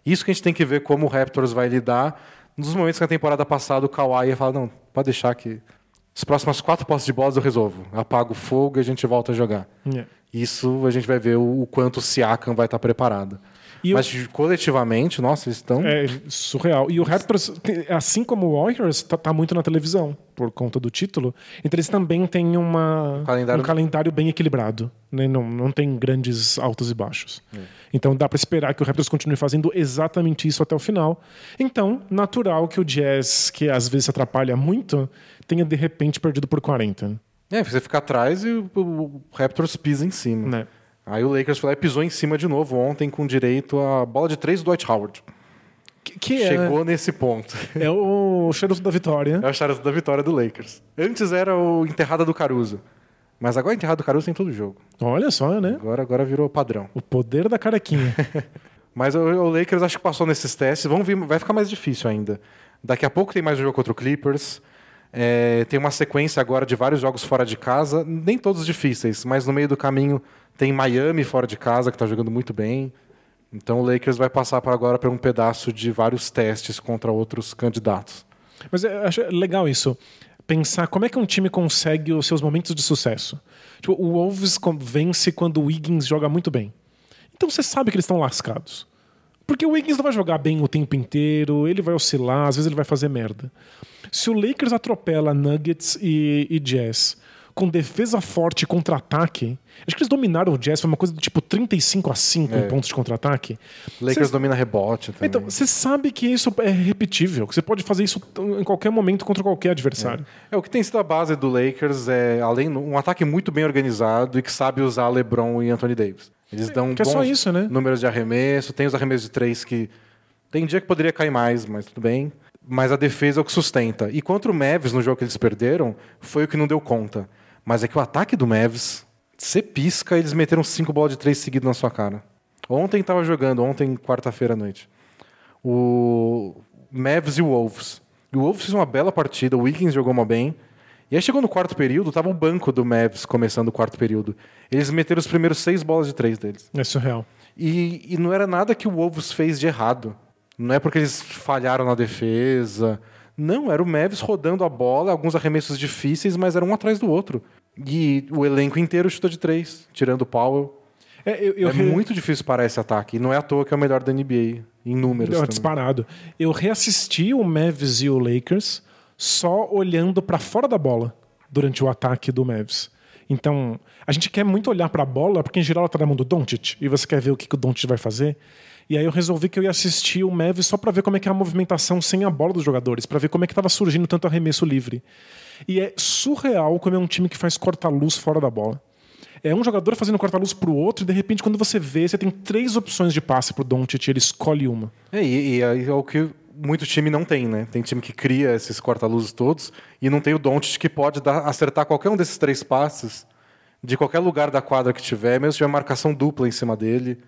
Isso que a gente tem que ver como o Raptors vai lidar. Nos momentos que na temporada passada o Kawhi ia falar, não, pode deixar que as próximas quatro posses de bolas eu resolvo. Apago o fogo e a gente volta a jogar. É. Isso a gente vai ver o, o quanto o Siakam vai estar preparado. E Mas coletivamente, nossa, eles estão. É surreal. E o Raptors, assim como o Warriors, tá, tá, muito na televisão por conta do título. Então eles também têm uma, calendário... um calendário bem equilibrado. Né? Não, não tem grandes altos e baixos. É. Então dá para esperar que o Raptors continue fazendo exatamente isso até o final. Então, natural que o Jazz, que às vezes se atrapalha muito, tenha de repente perdido por 40. É, você fica atrás e o Raptors pisa em cima. Né? Aí o Lakers foi lá e pisou em cima de novo ontem com direito à bola de três do Dwight Howard. Que, que Chegou é, nesse ponto. É o charuto da vitória. É o charuto da vitória do Lakers. Antes era o enterrada do Caruso. Mas agora enterrado do Caruso tem todo jogo. Olha só, né? Agora, agora virou padrão. O poder da carequinha. Mas o, o, Lakers acho que passou nesses testes. Vamos ver, vai ficar mais difícil ainda. Daqui a pouco tem mais um jogo contra o Clippers. É, tem uma sequência agora de vários jogos fora de casa, nem todos difíceis, mas no meio do caminho tem Miami fora de casa, que está jogando muito bem. Então o Lakers vai passar para agora para um pedaço de vários testes contra outros candidatos. Mas eu acho legal isso. Pensar como é que um time consegue os seus momentos de sucesso. Tipo, o Wolves vence quando o Wiggins joga muito bem. Então você sabe que eles estão lascados. Porque o Wiggins não vai jogar bem o tempo inteiro, ele vai oscilar, às vezes ele vai fazer merda. Se o Lakers atropela Nuggets e, e Jazz com defesa forte e contra-ataque. Acho que eles dominaram o Jazz, foi uma coisa do tipo 35 a 5 é. em pontos de contra-ataque. Lakers Cê... domina rebote também. Então, você sabe que isso é repetível, que você pode fazer isso em qualquer momento contra qualquer adversário. É. é. o que tem sido a base do Lakers é, além um ataque muito bem organizado e que sabe usar LeBron e Anthony Davis. Eles dão que bons é só isso, né? números de arremesso, tem os arremessos de três que tem dia que poderia cair mais, mas tudo bem. Mas a defesa é o que sustenta. E contra o Mavis, no jogo que eles perderam, foi o que não deu conta. Mas é que o ataque do Mavs, você pisca, eles meteram cinco bolas de três seguidas na sua cara. Ontem estava jogando, ontem, quarta-feira à noite. O Mavs e o Wolves. E o Wolves fez uma bela partida, o Wiggins jogou uma bem. E aí chegou no quarto período, tava o banco do Mavs começando o quarto período. Eles meteram os primeiros seis bolas de três deles. É surreal. E, e não era nada que o Wolves fez de errado. Não é porque eles falharam na defesa. Não, era o Mavs rodando a bola, alguns arremessos difíceis, mas era um atrás do outro. E o elenco inteiro chuta de três, tirando o Powell. É, eu, eu é re... muito difícil parar esse ataque. E não é à toa que é o melhor da NBA, em números. É disparado. Eu reassisti o Mavs e o Lakers só olhando para fora da bola durante o ataque do Mavs. Então, a gente quer muito olhar para a bola, porque em geral ela tá na mão do Doncic, e você quer ver o que, que o Doncic vai fazer. E aí eu resolvi que eu ia assistir o Mavs só para ver como é que é a movimentação sem a bola dos jogadores, para ver como é que estava surgindo tanto arremesso livre. E é surreal como é um time que faz corta-luz fora da bola. É um jogador fazendo corta-luz pro outro, e de repente, quando você vê, você tem três opções de passe pro Doncic ele escolhe uma. É, e, e é o que muito time não tem, né? Tem time que cria esses corta-luzes todos e não tem o Doncic que pode dar, acertar qualquer um desses três passes de qualquer lugar da quadra que tiver, mesmo se tiver marcação dupla em cima dele.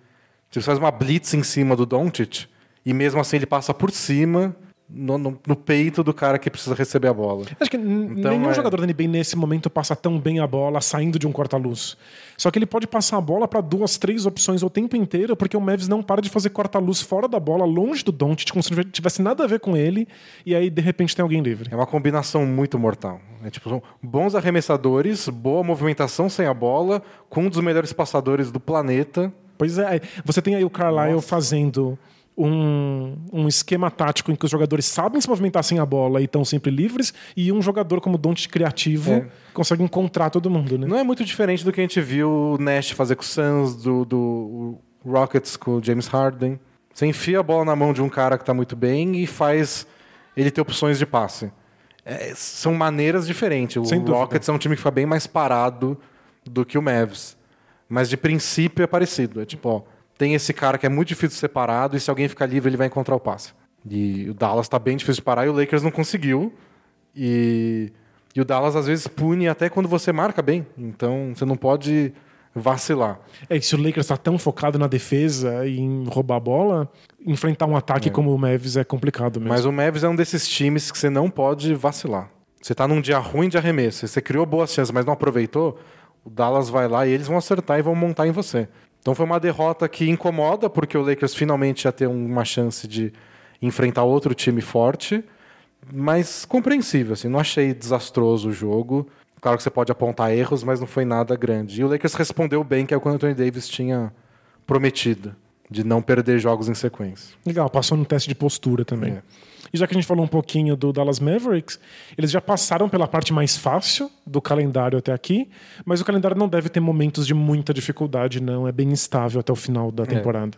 Você faz uma blitz em cima do Doncic e mesmo assim ele passa por cima no, no, no, peito do cara que precisa receber a bola. Acho que então, nenhum é... jogador da NBA nesse momento passa tão bem a bola saindo de um corta-luz. Só que ele pode passar a bola para duas, três opções o tempo inteiro, porque o Mavis não para de fazer corta-luz fora da bola, longe do Doncic, como se não tivesse nada a ver com ele, e aí de repente tem alguém livre. É uma combinação muito mortal. É tipo, são bons arremessadores, boa movimentação sem a bola, com um dos melhores passadores do planeta. Pois é, você tem aí o Carlisle Nossa. fazendo um, um esquema tático em que os jogadores sabem se movimentar sem a bola e estão sempre livres, e um jogador como Don't criativo é. consegue encontrar todo mundo. Né? Não é muito diferente do que a gente viu o Nash fazer com o Suns, do, do Rockets com o James Harden. Você enfia a bola na mão de um cara que está muito bem e faz ele ter opções de passe. É, são maneiras diferentes. O Rockets é um time que fica bem mais parado do que o Mavs. Mas de princípio é parecido. É tipo, ó, tem esse cara que é muito difícil de ser parado e se alguém ficar livre ele vai encontrar o passe. E o Dallas está bem difícil de parar e o Lakers não conseguiu. E, e o Dallas às vezes pune até quando você marca bem. Então você não pode vacilar. É que se o Lakers está tão focado na defesa e em roubar a bola, enfrentar um ataque é. como o Mavis é complicado mesmo. Mas o Mavis é um desses times que você não pode vacilar. Você está num dia ruim de arremesso, você criou boas chances, mas não aproveitou, o Dallas vai lá e eles vão acertar e vão montar em você. Então foi uma derrota que incomoda, porque o Lakers finalmente ia ter uma chance de enfrentar outro time forte, mas compreensível. Assim, não achei desastroso o jogo. Claro que você pode apontar erros, mas não foi nada grande. E o Lakers respondeu bem, que é o que o Anthony Davis tinha prometido. de não perder jogos em sequência. Legal, passou no teste de postura também. É. E já que a gente falou um pouquinho do Dallas Mavericks, eles já passaram pela parte mais fácil do calendário até aqui, mas o calendário não deve ter momentos de muita dificuldade, não. É bem instável até o final da temporada.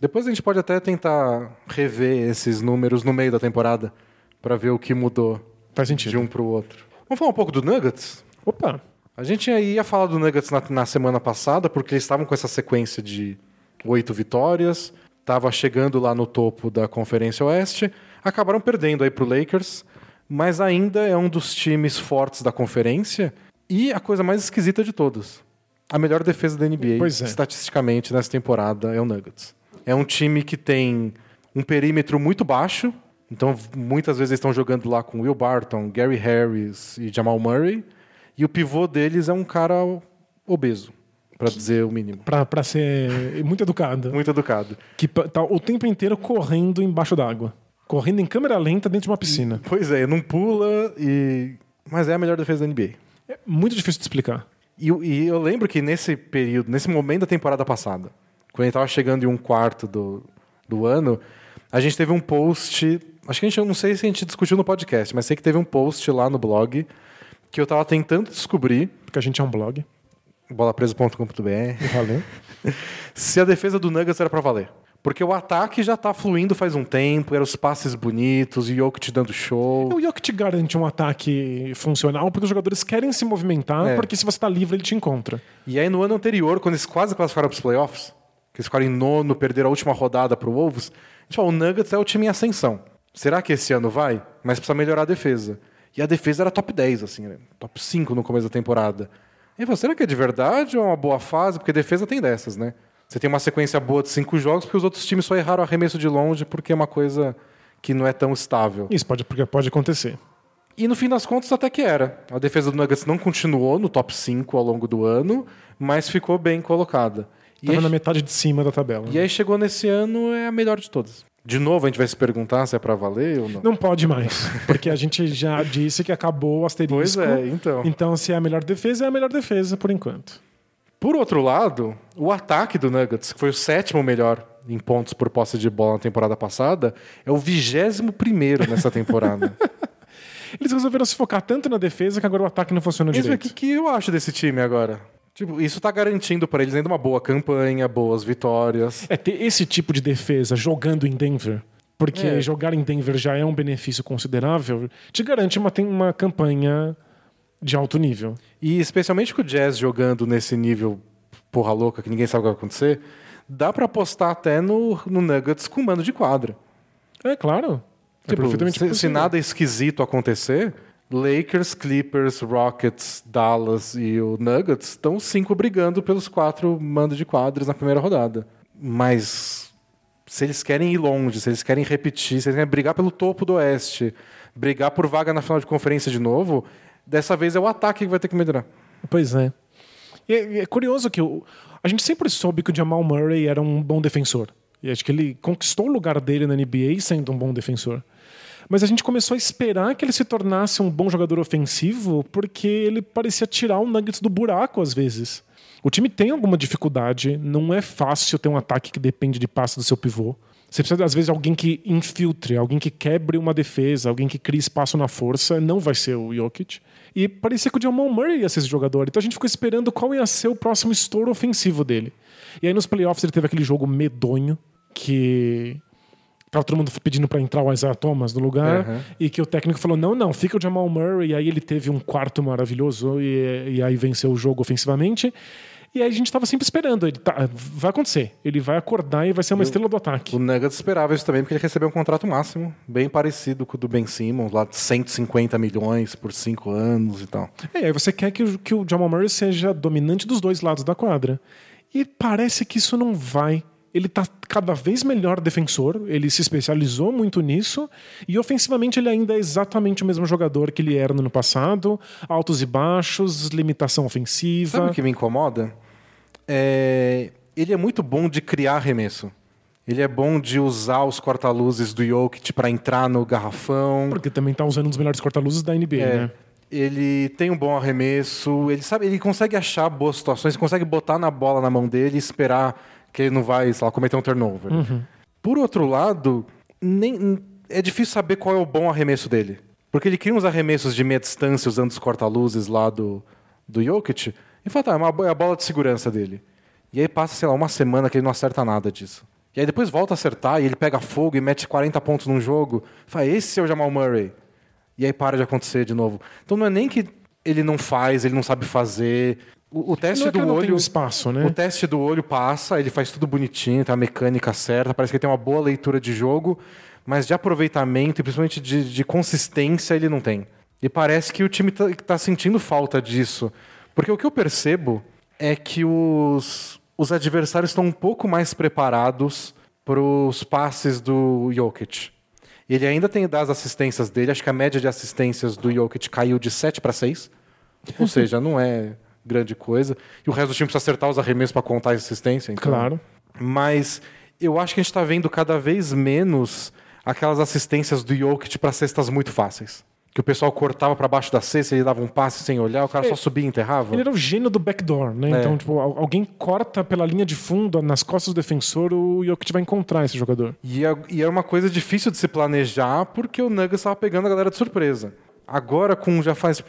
Depois a gente pode até tentar rever esses números no meio da temporada para ver o que mudou Faz sentido. de um para o outro. Vamos falar um pouco do Nuggets? Opa, A gente ia falar do Nuggets na, na semana passada, porque eles estavam com essa sequência de oito vitórias, estava chegando lá no topo da Conferência Oeste, acabaram perdendo aí para o Lakers, mas ainda é um dos times fortes da conferência e a coisa mais esquisita de todas. A melhor defesa da NBA, é. estatisticamente, nessa temporada, é o Nuggets. É um time que tem um perímetro muito baixo, então muitas vezes estão jogando lá com Will Barton, Gary Harris e Jamal Murray, e o pivô deles é um cara obeso, para dizer o mínimo. pra, pra ser muito educado. Muito educado. Que tá o tempo inteiro correndo embaixo d'água. Correndo em câmera lenta dentro de uma piscina. Pois é, não pula e. Mas é a melhor defesa da NBA. É muito difícil de explicar. E, eu- e eu lembro que nesse período, nesse momento da temporada passada, quando a gente tava chegando em um quarto do, do ano, a gente teve um post. Acho que a gente eu não sei se a gente discutiu no podcast, mas sei que teve um post lá no blog que eu tava tentando descobrir, Porque a gente é um blog. bolapresa.com.br, Valeu. se a defesa do Nuggets era pra valer. Porque o ataque já tá fluindo faz um tempo, eram os passes bonitos, o Jokic dando show. O Jokic garante um ataque funcional porque os jogadores querem se movimentar, É. porque se você tá livre, ele te encontra. E aí no ano anterior, quando eles quase classificaram para os playoffs, que eles ficaram em nono, perderam a última rodada para o Wolves, a gente falou, o Nuggets é o time em ascensão. Será que esse ano vai? Mas precisa melhorar a defesa. E a defesa era top 10, assim, né? top 5 no começo da temporada. E falou, será que é de verdade ou é uma boa fase? Porque defesa tem dessas, né? Você tem uma sequência boa de cinco jogos, porque os outros times só erraram arremesso de longe, porque é uma coisa que não é tão estável. Isso pode, porque pode acontecer. E no fim das contas, até que era. A defesa do Nuggets não continuou no top 5 ao longo do ano, mas ficou bem colocada. E Tava aí, na metade de cima da tabela. e aí chegou nesse ano, é a melhor de todas. De novo, a gente vai se perguntar se é pra valer ou não. Não pode mais, porque a gente já disse que acabou o asterisco. Pois é, então. Então, se é a melhor defesa, é a melhor defesa por enquanto. Por outro lado, o ataque do Nuggets, que foi o sétimo melhor em pontos por posse de bola na temporada passada, é o vigésimo primeiro nessa temporada. Eles resolveram se focar tanto na defesa que agora o ataque não funciona o direito. que, que eu acho desse time agora? Tipo, isso tá garantindo para eles ainda uma boa campanha, boas vitórias. É ter esse tipo de defesa jogando em Denver, porque É. jogar em Denver já é um benefício considerável, te garante uma, uma campanha de alto nível. E especialmente com o Jazz jogando nesse nível porra louca que ninguém sabe o que vai acontecer, dá pra apostar até no, no Nuggets com mando de quadra. É claro. É Tipo, perfeitamente se, se nada esquisito acontecer, Lakers, Clippers, Rockets, Dallas e o Nuggets estão cinco brigando pelos quatro mandos de quadras na primeira rodada. Mas se eles querem ir longe, se eles querem repetir, se eles querem brigar pelo topo do Oeste, brigar por vaga na final de conferência de novo, dessa vez é o ataque que vai ter que melhorar. Pois é. E é, é curioso que o, a gente sempre soube que o Jamal Murray era um bom defensor. E acho que ele conquistou o lugar dele na NBA sendo um bom defensor. Mas a gente começou a esperar que ele se tornasse um bom jogador ofensivo porque ele parecia tirar o Nuggets do buraco às vezes. O time tem alguma dificuldade, não é fácil ter um ataque que depende de passe do seu pivô. Você precisa, às vezes, de alguém que infiltre, alguém que quebre uma defesa, alguém que crie espaço na força. Não vai ser o Jokic. E parecia que o Jamal Murray ia ser esse jogador. Então a gente ficou esperando qual ia ser o próximo estouro ofensivo dele. E aí nos playoffs ele teve aquele jogo medonho que tava todo mundo pedindo pra entrar o Isaiah Thomas no lugar Uhum. e que o técnico falou não, não, fica o Jamal Murray e aí ele teve um quarto maravilhoso e, e aí venceu o jogo ofensivamente e aí a gente tava sempre esperando ele tá, vai acontecer, ele vai acordar e vai ser uma estrela do ataque O Nuggets esperava isso também, porque ele recebeu um contrato máximo, bem parecido com o do Ben Simmons, lá de 150 milhões por cinco anos e tal. É, aí você quer que o, que o Jamal Murray seja dominante dos dois lados da quadra. E parece que isso não vai. Ele tá cada vez melhor defensor, ele se especializou muito nisso, e ofensivamente ele ainda é exatamente o mesmo jogador que ele era no ano passado, altos e baixos, limitação ofensiva. Sabe o que me incomoda? É, Ele é muito bom de criar arremesso. Ele é bom de usar os corta-luzes do Jokic para entrar no garrafão. Porque também tá usando um dos melhores corta-luzes da NBA, É, né? Ele tem um bom arremesso, ele sabe, ele consegue achar boas situações, consegue botar na bola na mão dele e esperar que ele não vai, sei lá, cometer um turnover. Uhum. Por outro lado, nem, é difícil saber qual é o bom arremesso dele. Porque ele cria uns arremessos de meia distância usando os corta-luzes lá do, do Jokic e fala, tá, é, uma, é a bola de segurança dele. E aí passa, sei lá, uma semana que ele não acerta nada disso. E aí depois volta a acertar e ele pega fogo e mete 40 pontos num jogo. Fala, esse é o Jamal Murray. E aí para de acontecer de novo. Então não é nem que ele não faz, ele não sabe fazer. O, o teste Não é do não olho. espaço, né? O teste do olho passa, ele faz tudo bonitinho, tem a mecânica certa, parece que ele tem uma boa leitura de jogo, mas de aproveitamento e principalmente de, de consistência ele não tem. E parece que o time tá, tá sentindo falta disso. Porque o que eu percebo é que os, os adversários estão um pouco mais preparados para os passes do Jokic. Ele ainda tem das assistências dele, acho que a média de assistências do Jokic caiu de 7 para 6. Ou seja, não é grande coisa. E o resto do time precisa acertar os arremessos para contar a assistência. Então... Claro. Mas eu acho que a gente está vendo cada vez menos aquelas assistências do Jokic para cestas muito fáceis. Que o pessoal cortava para baixo da cesta, ele dava um passe sem olhar, o cara só subia e enterrava. Ele era o gênio do backdoor, né? É. Então, tipo, al- alguém corta pela linha de fundo, nas costas do defensor, o Jokic vai encontrar esse jogador. E é, e é uma coisa difícil de se planejar porque o Nuggets estava pegando a galera de surpresa. Agora, com já faz.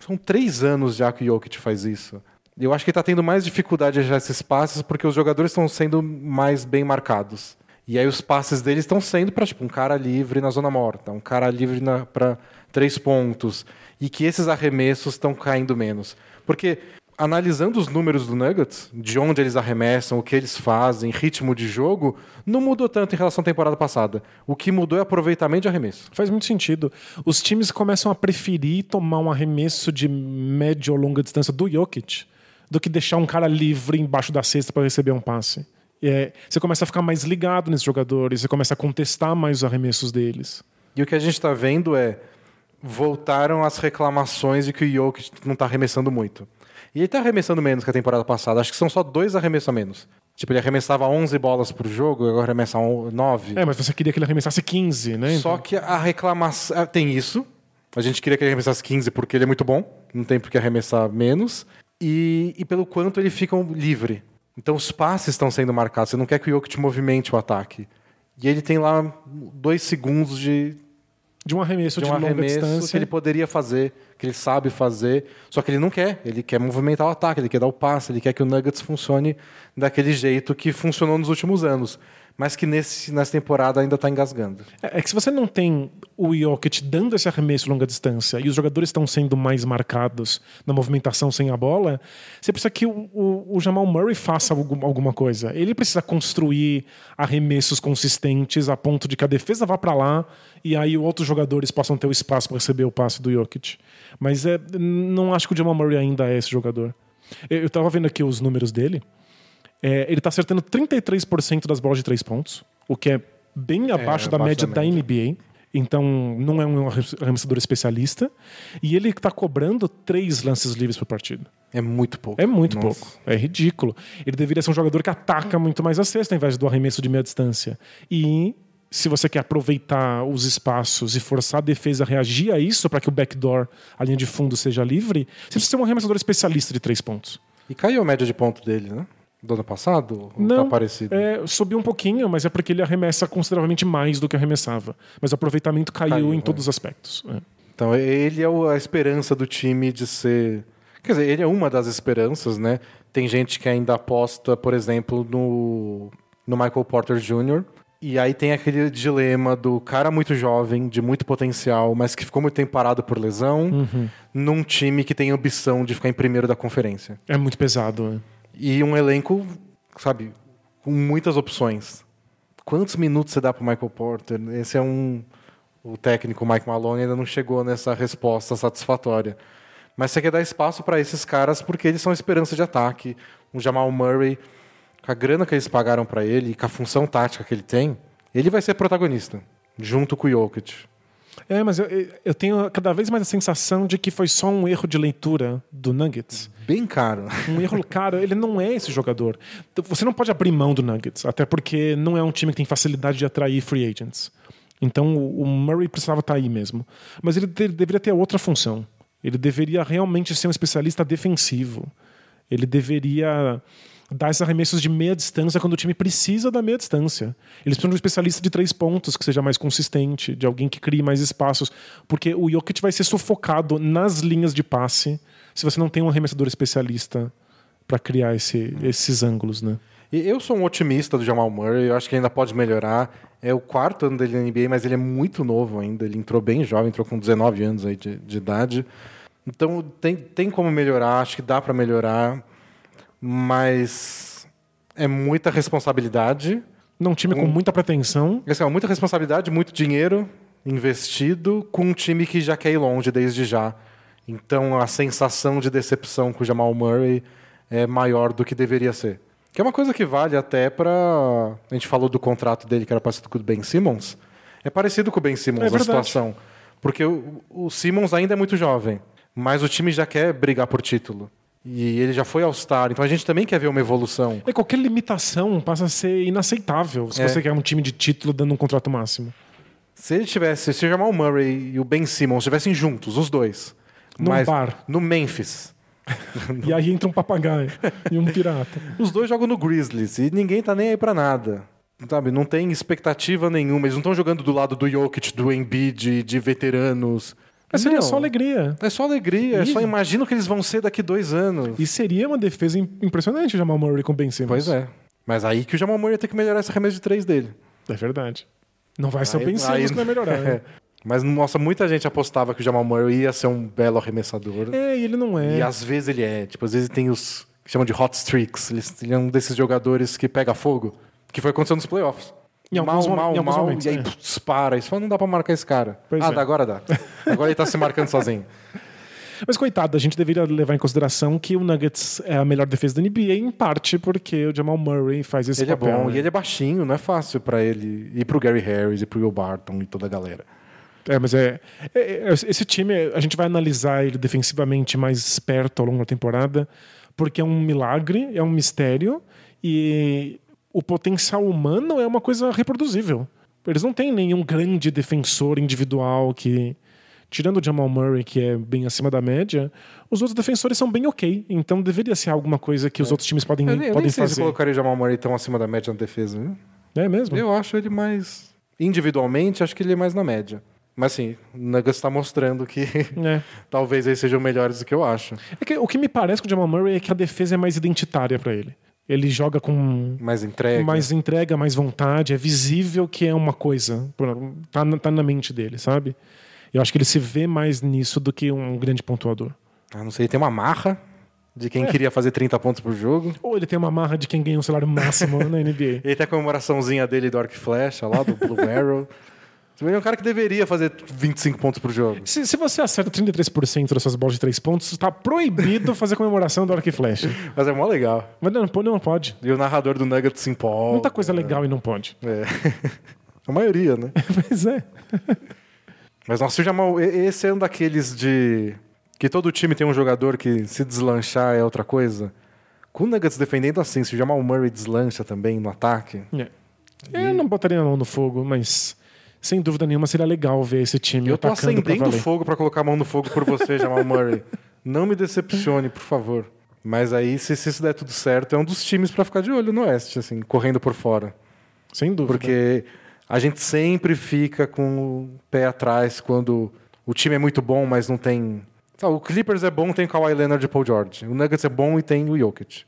são três anos já que o Jokic faz isso. Eu acho que ele está tendo mais dificuldade de esses passes porque os jogadores estão sendo mais bem marcados. E aí os passes deles estão sendo para tipo, um cara livre na zona morta, um cara livre para três pontos. E que esses arremessos estão caindo menos. Porque analisando os números do Nuggets, de onde eles arremessam, o que eles fazem, ritmo de jogo, não mudou tanto em relação à temporada passada. O que mudou é aproveitamento de arremesso. Faz muito sentido. Os times começam a preferir tomar um arremesso de média ou longa distância do Jokic do que deixar um cara livre embaixo da cesta para receber um passe. É, você começa a ficar mais ligado nesses jogadores, você começa a contestar mais os arremessos deles. E o que a gente está vendo é voltaram as reclamações de que o Jokic não está arremessando muito. E ele está arremessando menos que a temporada passada. Acho que são só dois arremessos a menos. Tipo, ele arremessava 11 bolas por jogo, agora arremessa 9. É, mas você queria que ele arremessasse 15, né? Só Então- que a reclamação. ah, Tem isso. A gente queria que ele arremessasse 15 porque ele é muito bom. Não tem por que arremessar menos. E, e pelo quanto ele fica livre. Então os passes estão sendo marcados. Você não quer que o Jokic movimente o ataque. E ele tem lá dois segundos de, de um arremesso de de, um longa arremesso distância. que ele poderia fazer, que ele sabe fazer. Só que ele não quer. Ele quer movimentar o ataque, ele quer dar o passe, ele quer que o Nuggets funcione daquele jeito que funcionou nos últimos anos. Mas que nesse, nessa temporada ainda está engasgando. É é que se você não tem o Jokic dando esse arremesso longa distância e os jogadores estão sendo mais marcados na movimentação sem a bola, você precisa que o, o- o Jamal Murray faça algum- alguma coisa. Ele precisa construir arremessos consistentes a ponto de que a defesa vá para lá e aí outros jogadores possam ter o espaço para receber o passe do Jokic. Mas é, não acho que o Jamal Murray ainda é esse jogador. Eu estava vendo aqui os números dele. É, ele está acertando 33% das bolas de três pontos, o que é bem abaixo da abaixo média da da, média. NBA. Então, não é um arremessador especialista. E ele está cobrando três lances livres por partida. É muito pouco. É muito Nossa. pouco. É ridículo. Ele deveria ser um jogador que ataca muito mais a cesta, ao invés do arremesso de meia distância. E se você quer aproveitar os espaços e forçar a defesa a reagir a isso para que o backdoor, a linha de fundo, seja livre, você precisa ser um arremessador especialista de três pontos. E caiu a média de ponto dele, né? Do ano passado? Ou Não, tá parecido? É, subiu um pouquinho, mas é porque ele arremessa consideravelmente mais do que arremessava. Mas o aproveitamento caiu, Caiu, em é. todos os aspectos. É. Então ele é a esperança do time de ser. Quer dizer, ele é uma das esperanças, né? Tem gente que ainda aposta, por exemplo, no, no Michael Porter Jr. E aí tem aquele dilema do cara muito jovem, de muito potencial, mas que ficou muito tempo parado por lesão, num time que tem ambição de ficar em primeiro da conferência. É muito pesado. né? E um elenco, sabe, com muitas opções. Quantos minutos você dá para Michael Porter? Esse é um. O técnico Mike Malone ainda não chegou nessa resposta satisfatória. Mas você quer dar espaço para esses caras porque eles são esperança de ataque. O Jamal Murray, com a grana que eles pagaram para ele e com a função tática que ele tem, ele vai ser protagonista, junto com o Jokic. É, mas eu, eu tenho cada vez mais a sensação de que foi só um erro de leitura do Nuggets. Bem caro. Um erro, cara, ele não é esse jogador. Você não pode abrir mão do Nuggets, até porque não é um time que tem facilidade de atrair free agents. Então o o Murray precisava estar aí mesmo. Mas ele de- deveria ter outra função. Ele deveria realmente ser um especialista defensivo. Ele deveria dar esses arremessos de meia distância quando o time precisa da meia distância. Eles precisam de um especialista de três pontos que seja mais consistente, de alguém que crie mais espaços, porque o Jokic vai ser sufocado nas linhas de passe se você não tem um arremessador especialista para criar esse, esses ângulos, né? Eu sou um otimista do Jamal Murray, eu acho que ainda pode melhorar. É o quarto ano dele na NBA, mas ele é muito novo ainda. Ele entrou bem jovem, entrou com 19 anos aí de, de idade. Então tem, tem como melhorar, acho que dá para melhorar, mas é muita responsabilidade. Num time com muita pretensão. Assim, é muita responsabilidade, muito dinheiro investido com um time que já quer ir longe desde já. Então a sensação de decepção com o Jamal Murray é maior do que deveria ser. Que é uma coisa que vale até para. A gente falou do contrato dele que era parecido com o Ben Simmons. É parecido com o Ben Simmons É a situação. Porque o, o Simmons ainda é muito jovem, mas o time já quer brigar por título. E ele já foi All-Star, então a gente também quer ver uma evolução. E qualquer limitação passa a ser inaceitável se É. você quer um time de título dando um contrato máximo. Se ele tivesse, se o Jamal Murray e o Ben Simmons estivessem juntos, os dois, Num mas bar. no Memphis, E aí entra um papagaio e um pirata. Os dois jogam no Grizzlies e ninguém tá nem aí pra nada. Sabe, não tem expectativa nenhuma. Eles não estão jogando do lado do Jokic, do Embiid, de veteranos. Mas seria Não. só alegria. É só alegria. É Ih. só imagina o que eles vão ser daqui dois anos. E seria uma defesa im- impressionante o Jamal Murray com o Ben Simmons. Pois é. Mas aí que o Jamal Murray ia ter que melhorar esse arremesso de três dele. É verdade. Não vai ser o Ben Simmons aí- que vai melhorar. né? É. Mas, nossa, muita gente apostava que o Jamal Murray ia ser um belo arremessador. É, e ele não é. E às vezes ele é. Tipo, às vezes tem os que chamam de hot streaks. Ele é um desses jogadores que pega fogo. Que foi acontecendo nos playoffs. Em mal, mal, em mal, momentos, e aí é. dispara. Isso fala, não dá pra marcar esse cara. Pois ah, é. dá, agora dá. Agora ele tá se marcando sozinho. Mas coitado, a gente deveria levar em consideração que o Nuggets é a melhor defesa da NBA, em parte porque o Jamal Murray faz esse Ele é papel. bom né? e ele é baixinho, não é fácil pra ele ir pro Gary Harris e pro Will Barton e toda a galera. É, mas é, é- é- Esse time, a gente vai analisar ele defensivamente mais perto ao longo da temporada, porque é um milagre, é um mistério, e o potencial humano é uma coisa reproduzível. Eles não têm nenhum grande defensor individual que. Tirando o Jamal Murray, que é bem acima da média, os outros defensores são bem ok. Então deveria ser alguma coisa que os outros times podem, Eu, nem- eu podem nem sei se fazer. colocaria o Jamal Murray tão acima da média na defesa. Viu? É mesmo? Eu acho ele mais. Individualmente, acho que ele é mais na média. Mas assim, o Nuggets tá mostrando que É. talvez eles sejam melhores do que eu acho. É que o que me parece com o Jamal Murray é que a defesa é mais identitária pra ele. Ele joga com Mais entrega. mais entrega, mais vontade, é visível que é uma coisa, tá na, tá na mente dele, sabe? Eu acho que ele se vê mais nisso do que um grande pontuador. Ah, não sei, tem uma marra de É. quem queria fazer 30 pontos por jogo. Ou ele tem uma marra de quem ganha um salário máximo na NBA. Ele tem a comemoraçãozinha dele do Arc Flecha lá, do Blue Arrow. Ele é um cara que deveria fazer 25 pontos por jogo. Se, se você acerta 33% das suas bolas de 3 pontos, está proibido fazer comemoração do arco e flecha. Mas é mó legal. Mas não, pô, não pode. E o narrador do Nuggets se empolga. Muita coisa legal e não pode. É. A maioria, né? Pois é. Mas nossa, o Jamal, esse é um daqueles de. Que todo time tem um jogador que se deslanchar é outra coisa. Com o Nuggets defendendo assim, se o Jamal Murray deslancha também no ataque. É. Eu não botaria a mão no fogo, mas sem dúvida nenhuma seria legal ver esse time Eu tô atacando pra acendendo valer. fogo pra colocar a mão no fogo por você, Jamal Murray. Não me decepcione, por favor. Mas aí, se, se isso der tudo certo, é um dos times pra ficar de olho no Oeste, assim, correndo por fora. Sem dúvida. Porque a gente sempre fica com o pé atrás quando o time é muito bom, mas não tem. O Clippers é bom, tem o Kawhi Leonard e Paul George. O Nuggets é bom e tem o Jokic.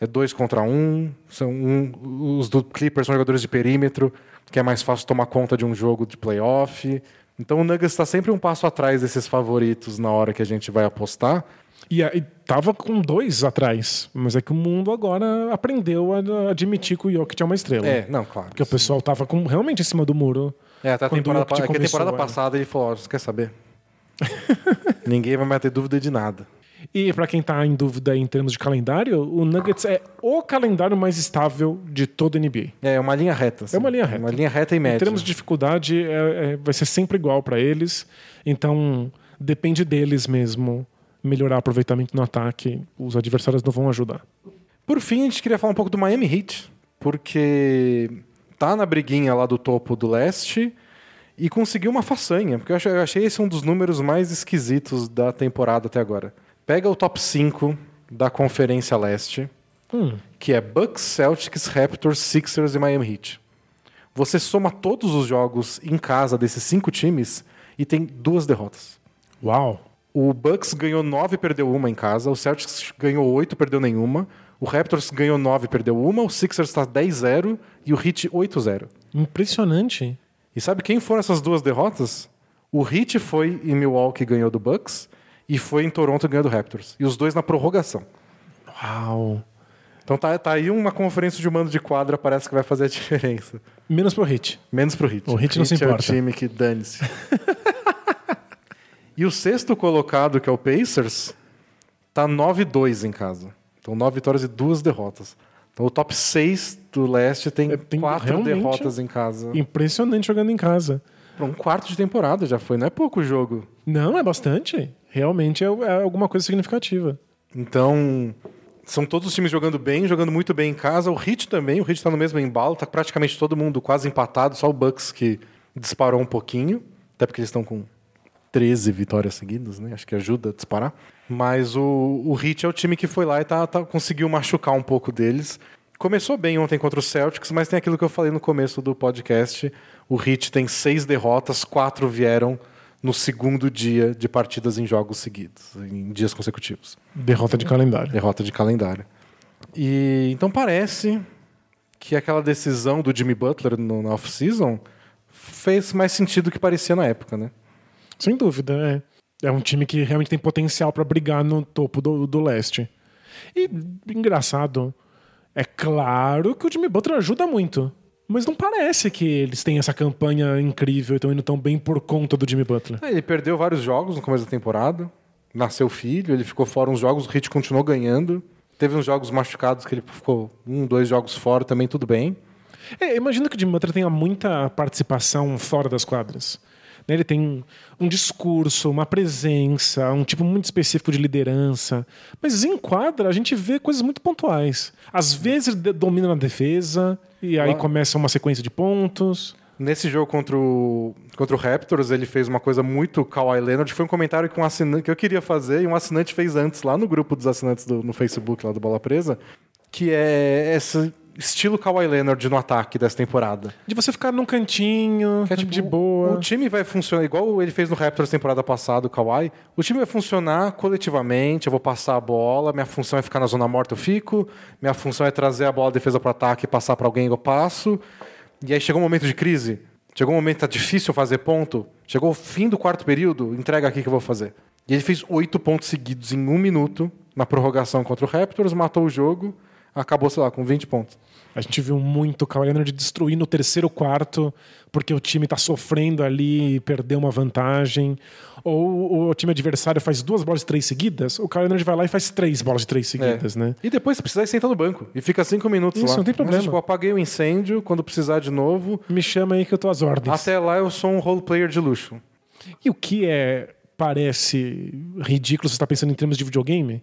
É dois contra um. São um os do Clippers são jogadores de perímetro, que é mais fácil tomar conta de um jogo de playoff. Então o Nuggets está sempre um passo atrás desses favoritos na hora que a gente vai apostar. E, e tava com dois atrás, mas é que o mundo agora aprendeu a admitir que o Jokic é uma estrela. É, não, claro. Porque o pessoal tava com, realmente em cima do muro. É, até a Quando temporada, é que a começou, temporada é. passada ele falou: ó, você quer saber? Ninguém vai mais ter dúvida de nada. E pra quem tá em dúvida em termos de calendário, o Nuggets é o calendário mais estável de toda a NBA. É uma linha reta. assim. É uma linha reta. Uma linha reta e média. Em termos de dificuldade, é- é- vai ser sempre igual pra eles. Então, depende deles mesmo melhorar o aproveitamento no ataque. Os adversários não vão ajudar. Por fim, a gente queria falar um pouco do Miami Heat, porque tá na briguinha lá do topo do leste e conseguiu uma façanha, porque eu achei esse um dos números mais esquisitos da temporada até agora. Pega o top 5 da Conferência Leste que é Bucks, Celtics, Raptors, Sixers e Miami Heat. Você soma todos os jogos em casa desses cinco times e tem duas derrotas. Uau. O Bucks ganhou nove e perdeu uma em casa. O Celtics ganhou oito perdeu nenhuma. O Raptors ganhou nove e perdeu uma. O Sixers está 10-0 e o Heat 8-0. Impressionante. E sabe quem foram essas duas derrotas? O Heat foi em Milwaukee e ganhou do Bucks e foi em Toronto e ganhou do Raptors. E os dois na prorrogação. Uau. Então tá, tá aí uma conferência de mando de quadra, parece que vai fazer a diferença. Menos pro Hit. Menos pro Heat. O Heat não se é o importa. time que dane-se. e o sexto colocado, que é o Pacers, tá 9-2 em casa. Então, nove vitórias e duas derrotas. Então, o top 6 do leste tem, É, tem quatro derrotas em casa. Impressionante jogando em casa. Pra um quarto de temporada já foi, não é pouco jogo. Não, é bastante. Realmente é, é alguma coisa significativa. Então, são todos os times jogando bem, jogando muito bem em casa. O Heat também, o Heat tá no mesmo embalo, tá praticamente todo mundo quase empatado, só o Bucks que disparou um pouquinho, até porque eles estão com 13 vitórias seguidas, né? Acho que ajuda a disparar. Mas o, o Heat é o time que foi lá e tá, tá- conseguiu machucar um pouco deles. Começou bem ontem contra o Celtics, mas tem aquilo que eu falei no começo do podcast. O Heat tem seis derrotas, quatro vieram no segundo dia de partidas em jogos seguidos, em dias consecutivos. Derrota de calendário. Derrota de calendário. E então parece que aquela decisão do Jimmy Butler no, na off-season fez mais sentido do que parecia na época, né? Sem dúvida, é. É um time que realmente tem potencial para brigar no topo do, do leste. E, engraçado, é claro que o Jimmy Butler ajuda muito. Mas não parece que eles têm essa campanha incrível e estão indo tão bem por conta do Jimmy Butler. É, Ele perdeu vários jogos no começo da temporada. Nasceu filho, ele ficou fora uns jogos, o Heat continuou ganhando. Teve uns jogos machucados que ele ficou um, dois jogos fora, também tudo bem. É, imagino que o Jimmy Butler tenha muita participação fora das quadras. Né, Ele tem um discurso, uma presença, um tipo muito específico de liderança. Mas em quadra a gente vê coisas muito pontuais. Às vezes ele domina na defesa e aí Lá- começa uma sequência de pontos. Nesse jogo contra o, contra o Raptors, ele fez uma coisa muito Kawhi Leonard. Foi um comentário que, um assinante, que eu queria fazer e um assinante fez antes, lá no grupo dos assinantes do, no Facebook, lá do Bola Presa, que é esse estilo Kawhi Leonard no ataque dessa temporada. De você ficar num cantinho, Que é, tipo, de boa. O time vai funcionar igual ele fez no Raptors temporada passada, o Kawhi. O time vai funcionar coletivamente, eu vou passar a bola, minha função é ficar na zona morta, eu fico. Minha função é trazer a bola da defesa para ataque e passar para alguém, eu passo. E aí chegou um momento de crise, chegou um momento que tá difícil fazer ponto, chegou o fim do quarto período, entrega aqui que eu vou fazer. E ele fez oito pontos seguidos em um minuto na prorrogação contra o Raptors, matou o jogo, acabou, sei lá, com 20 pontos. A gente viu muito o Kawhi Leonard destruir no terceiro quarto porque o time tá sofrendo ali perdeu uma vantagem. Ou o time adversário faz duas bolas de três seguidas, o Kawhi Leonard vai lá e faz três bolas de três seguidas, né? E depois, se precisar, senta no banco. E fica cinco minutos Isso, lá. não tem problema. Mas, tipo, apaguei o incêndio, quando precisar de novo. Me chama aí que eu tô às ordens. Até lá eu sou um role player de luxo. E o que é parece ridículo se você está pensando em termos de videogame?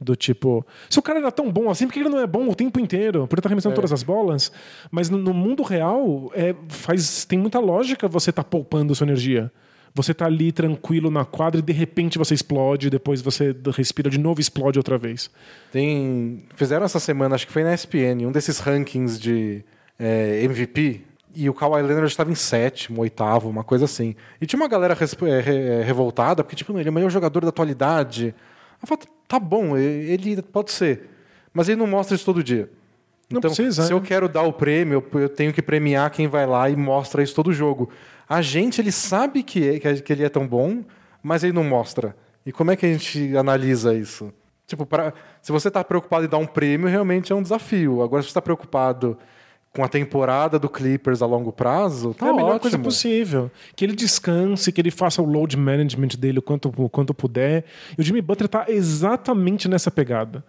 Do tipo, se o cara era tão bom assim, por que ele não é bom o tempo inteiro? Por ele estar arremessando todas as bolas? Mas no, no mundo real, é, faz, tem muita lógica você estar poupando sua energia. Você tá ali tranquilo na quadra e de repente você explode, depois você respira de novo e explode outra vez. Tem. Fizeram essa semana, acho que foi na ESPN, um desses rankings de é, MVP. E o Kawhi Leonard estava em sétimo, oitavo, uma coisa assim. E tinha uma galera é, re- revoltada, porque, tipo, ele é o melhor jogador da atualidade. Eu falo, tá bom, ele pode ser. Mas ele não mostra isso todo dia. Não então, precisa, se eu quero dar o prêmio, eu- tenho que premiar quem vai lá e mostra isso todo jogo. A gente, ele sabe que, que é- que ele é tão bom, mas ele não mostra. E como é que a gente analisa isso? Tipo, pra, se você está preocupado em dar um prêmio, realmente é um desafio. Agora, se você está preocupado com a temporada do Clippers a longo prazo, tá é a melhor ótimo. coisa possível. Que ele descanse, que ele faça o load management dele o quanto, o quanto puder. E o Jimmy Butler tá exatamente nessa pegada.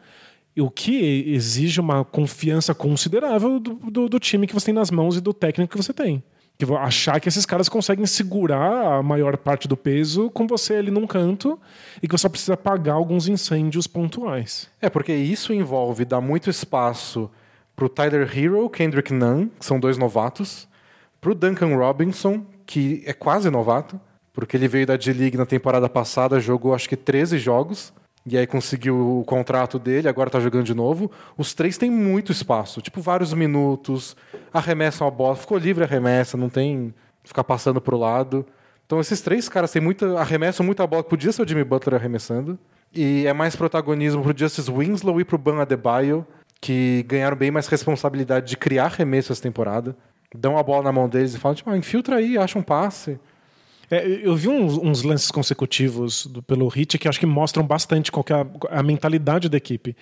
O que exige uma confiança considerável do, do, do time que você tem nas mãos e do técnico que você tem. Que vo- achar que esses caras conseguem segurar a maior parte do peso com você ali num canto e que você só precisa apagar alguns incêndios pontuais. É, porque isso envolve dar muito espaço pro Tyler Hero, Kendrick Nunn, que são dois novatos, pro Duncan Robinson, que é quase novato, porque ele veio da D-League na temporada passada, jogou acho que 13 jogos, e aí conseguiu o contrato dele, agora tá jogando de novo. Os três têm muito espaço, tipo vários minutos, arremessam a bola, ficou livre arremessa, não tem ficar passando pro lado. Então esses três caras têm muita, arremessam muita bola podia ser o Jimmy Butler arremessando. E é mais protagonismo pro Justice Winslow e pro Ban Adebayo, que ganharam bem mais responsabilidade de criar arremesso essa temporada. Dão a bola na mão deles e falam, tipo, ah, infiltra aí, acha um passe. É, eu vi uns, uns, lances consecutivos do, pelo Hit que acho que mostram bastante qual é a, a, mentalidade da equipe.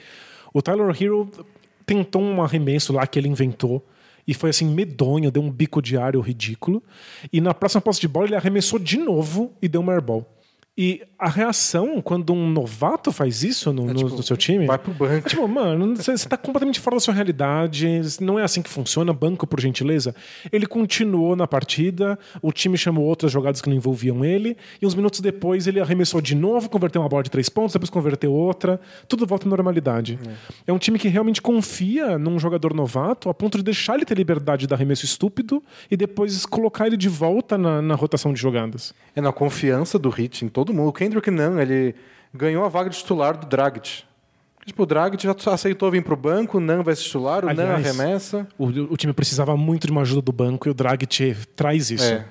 O Tyler Hero tentou um arremesso lá que ele inventou e foi assim medonho, deu um bico diário ridículo. E na próxima posse de bola ele arremessou de novo e deu uma airball. E a reação quando um novato faz isso no, é, tipo, no, seu time. Vai pro banco. É, tipo, mano, você, tá completamente fora da sua realidade. Não é assim que funciona. Banco, por gentileza. Ele continuou na partida. O time chamou outras jogadas que não envolviam ele. E uns minutos depois ele arremessou de novo, converteu uma bola de três pontos, depois converteu outra. Tudo volta à normalidade. É. é um time que realmente confia num jogador novato a ponto de deixar ele ter liberdade de arremesso estúpido e depois colocar ele de volta na, na rotação de jogadas. É na confiança do Hit em todo mundo. O Kendrick Nunn, ele ganhou a vaga de titular do Dragic. Tipo, o Dragic já aceitou vir para o banco, o Nunn vai ser titular, o Nunn arremessa. O, o, time precisava muito de uma ajuda do banco e o Dragic traz isso. É.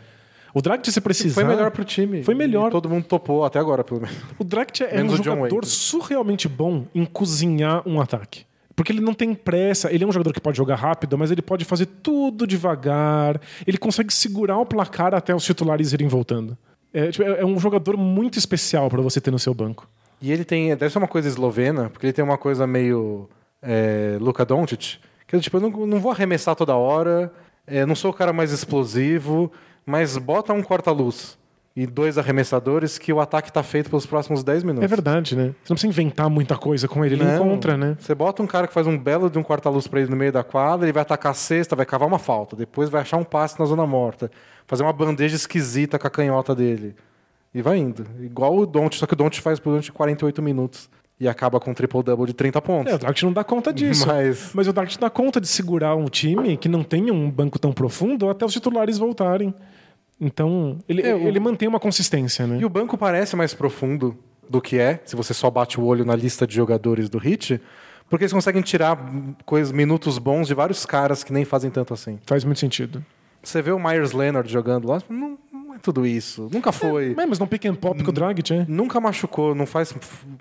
O Dragic, se precisar... Foi melhor para o time. Foi melhor. todo mundo topou, até agora, pelo menos. O Dragic é um jogador surrealmente bom em cozinhar um ataque. Porque ele não tem pressa, ele é um jogador que pode jogar rápido, mas ele pode fazer tudo devagar, ele consegue segurar o placar até os titulares irem voltando. É, tipo, é, é um jogador muito especial para você ter no seu banco. E ele tem, deve ser uma coisa eslovena, porque ele tem uma coisa meio é, Luka Doncic, que tipo, eu não, não vou arremessar toda hora, é, não sou o cara mais explosivo, mas bota um corta-luz e dois arremessadores que o ataque está feito pelos próximos 10 minutos. É verdade, né? Você não precisa inventar muita coisa com ele, ele não, encontra, né? Você bota um cara que faz um belo de um quarta-luz para ele no meio da quadra, ele vai atacar a cesta, vai cavar uma falta, depois vai achar um passe na zona morta fazer uma bandeja esquisita com a canhota dele. E vai indo. Igual o Don't, só que o Don't faz por durante 48 minutos. E acaba com um triple-double de 30 pontos. É, o Dart não dá conta disso. Mas... Mas o Dart dá conta de segurar um time que não tem um banco tão profundo até os titulares voltarem. Então, ele, é, o... ele mantém uma consistência, né? E o banco parece mais profundo do que é, se você só bate o olho na lista de jogadores do Hit, porque eles conseguem tirar coisas, minutos bons de vários caras que nem fazem tanto assim. Faz muito sentido. Você vê o Myers Leonard jogando lá, não, não é tudo isso. Nunca é, foi. É, mas não pick and pop com o Dragic, é? Nunca machucou, não faz.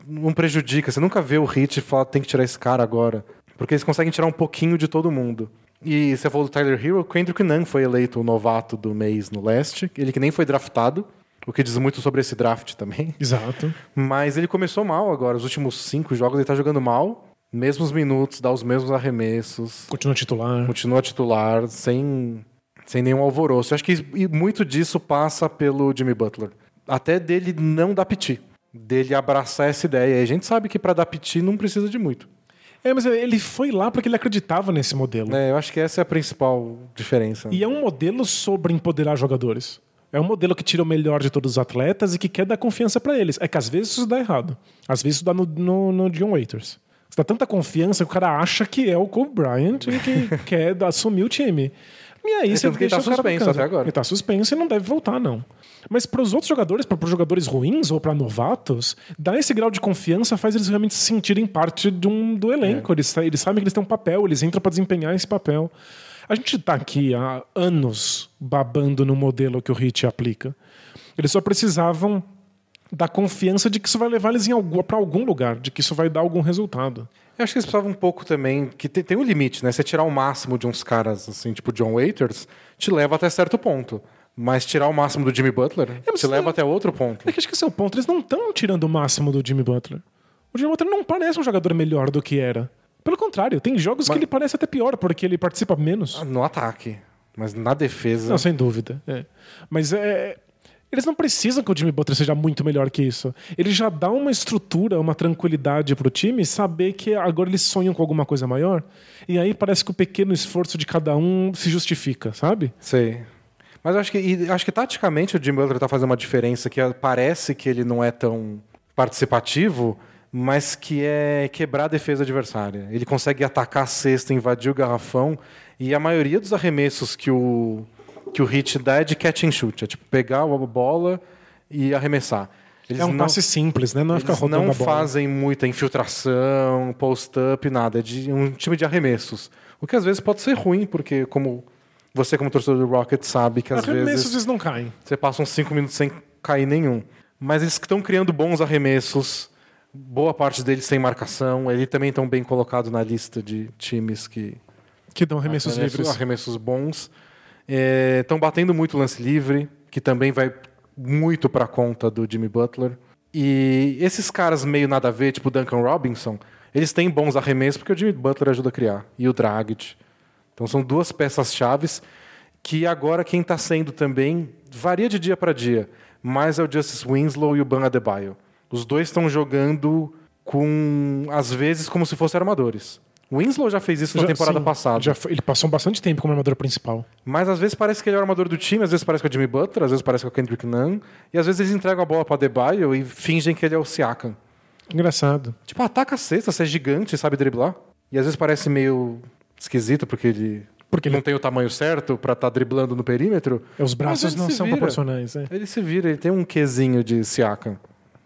não prejudica. Você nunca vê o hit e fala, tem que tirar esse cara agora. Porque eles conseguem tirar um pouquinho de todo mundo. E você falou do Tyler Hero, Kendrick Nunn foi eleito o novato do mês no leste. Ele que nem foi draftado. O que diz muito sobre esse draft também. Exato. Mas ele começou mal agora. Os últimos cinco jogos ele tá jogando mal. Mesmos minutos, dá os mesmos arremessos. Continua titular. Continua titular, sem sem nenhum alvoroço. Eu acho que muito disso passa pelo Jimmy Butler. Até dele não dar piti. Dele abraçar essa ideia. E a gente sabe que para dar piti não precisa de muito. É, mas ele foi lá porque ele acreditava nesse modelo. É, eu acho que essa é a principal diferença. E é um modelo sobre empoderar jogadores. É um modelo que tira o melhor de todos os atletas e que quer dar confiança para eles. É que às vezes isso dá errado. Às vezes isso dá no, no, no John Waiters. Você dá tanta confiança que o cara acha que é o Kobe Bryant e que quer assumir o time. E aí você deixa tá suspenso até agora. Ele tá suspenso e não deve voltar, não. Mas para os outros jogadores, para os jogadores ruins ou para novatos, dar esse grau de confiança faz eles realmente se sentirem parte de um, do elenco. É. Eles, eles sabem que eles têm um papel, eles entram para desempenhar esse papel. A gente está aqui há anos babando no modelo que o Hit aplica. Eles só precisavam da confiança de que isso vai levar eles para algum lugar, de que isso vai dar algum resultado. Eu acho que eles precisavam um pouco também, que tem, tem um limite, né? Você tirar o máximo de uns caras, assim, tipo John Waiters, te leva até certo ponto. Mas tirar o máximo do Jimmy Butler é, te leva até outro ponto. É que acho que esse é o ponto. Eles não estão tirando o máximo do Jimmy Butler. O Jimmy Butler não parece um jogador melhor do que era. Pelo contrário, tem jogos mas... que ele parece até pior, porque ele participa menos. Ah, no ataque. Mas na defesa. Não, sem dúvida. É. Mas é, eles não precisam que o Jimmy Butler seja muito melhor que isso. Ele já dá uma estrutura, uma tranquilidade pro time saber que agora eles sonham com alguma coisa maior. E aí parece que o pequeno esforço de cada um se justifica, sabe? Sei. Mas acho que, acho que taticamente o Jimmy Butler tá fazendo uma diferença que parece que ele não é tão participativo, mas que é quebrar a defesa adversária. Ele consegue atacar a cesta, invadir o garrafão, e a maioria dos arremessos que o, que o hit dá é de catch and shoot, é tipo pegar a bola e arremessar. Eles é um não, passe simples, né? Não é ficar rodando não fazem muita infiltração, post-up, nada. É de um time de arremessos. O que às vezes pode ser ruim, porque como você, como torcedor do Rocket, sabe que às Arremessos vezes eles não caem. você passa uns 5 minutos sem cair nenhum. Mas eles estão criando bons arremessos, boa parte deles sem marcação. Eles também estão bem colocados na lista de times que Que dão arremessos arremessos, livres. arremessos bons. Estão batendo muito lance livre, que também vai muito para conta do Jimmy Butler. E esses caras meio nada a ver, tipo Duncan Robinson, eles têm bons arremessos porque o Jimmy Butler ajuda a criar. E o Dragic. Então são duas peças chaves que agora quem está sendo também varia de dia para dia, mas é o Justice Winslow e o Ban Adebayo. Os dois estão jogando com às vezes como se fossem armadores. O Winslow já fez isso na Já- temporada sim, passada. já ele passou bastante tempo como armador principal. Mas às vezes parece que ele é o armador do time, às vezes parece que é o Jimmy Butler, às vezes parece que é o Kendrick Nunn, e às vezes eles entregam a bola para Adebayo e fingem que ele é o Siakam. Engraçado. Tipo, ataca a cesta, você é gigante, sabe driblar. E às vezes parece meio esquisito porque ele Porque ele- não tem o tamanho certo para estar driblando no perímetro. Os braços não são vira. proporcionais. é. Ele se vira, ele tem um quesinho de Siakam.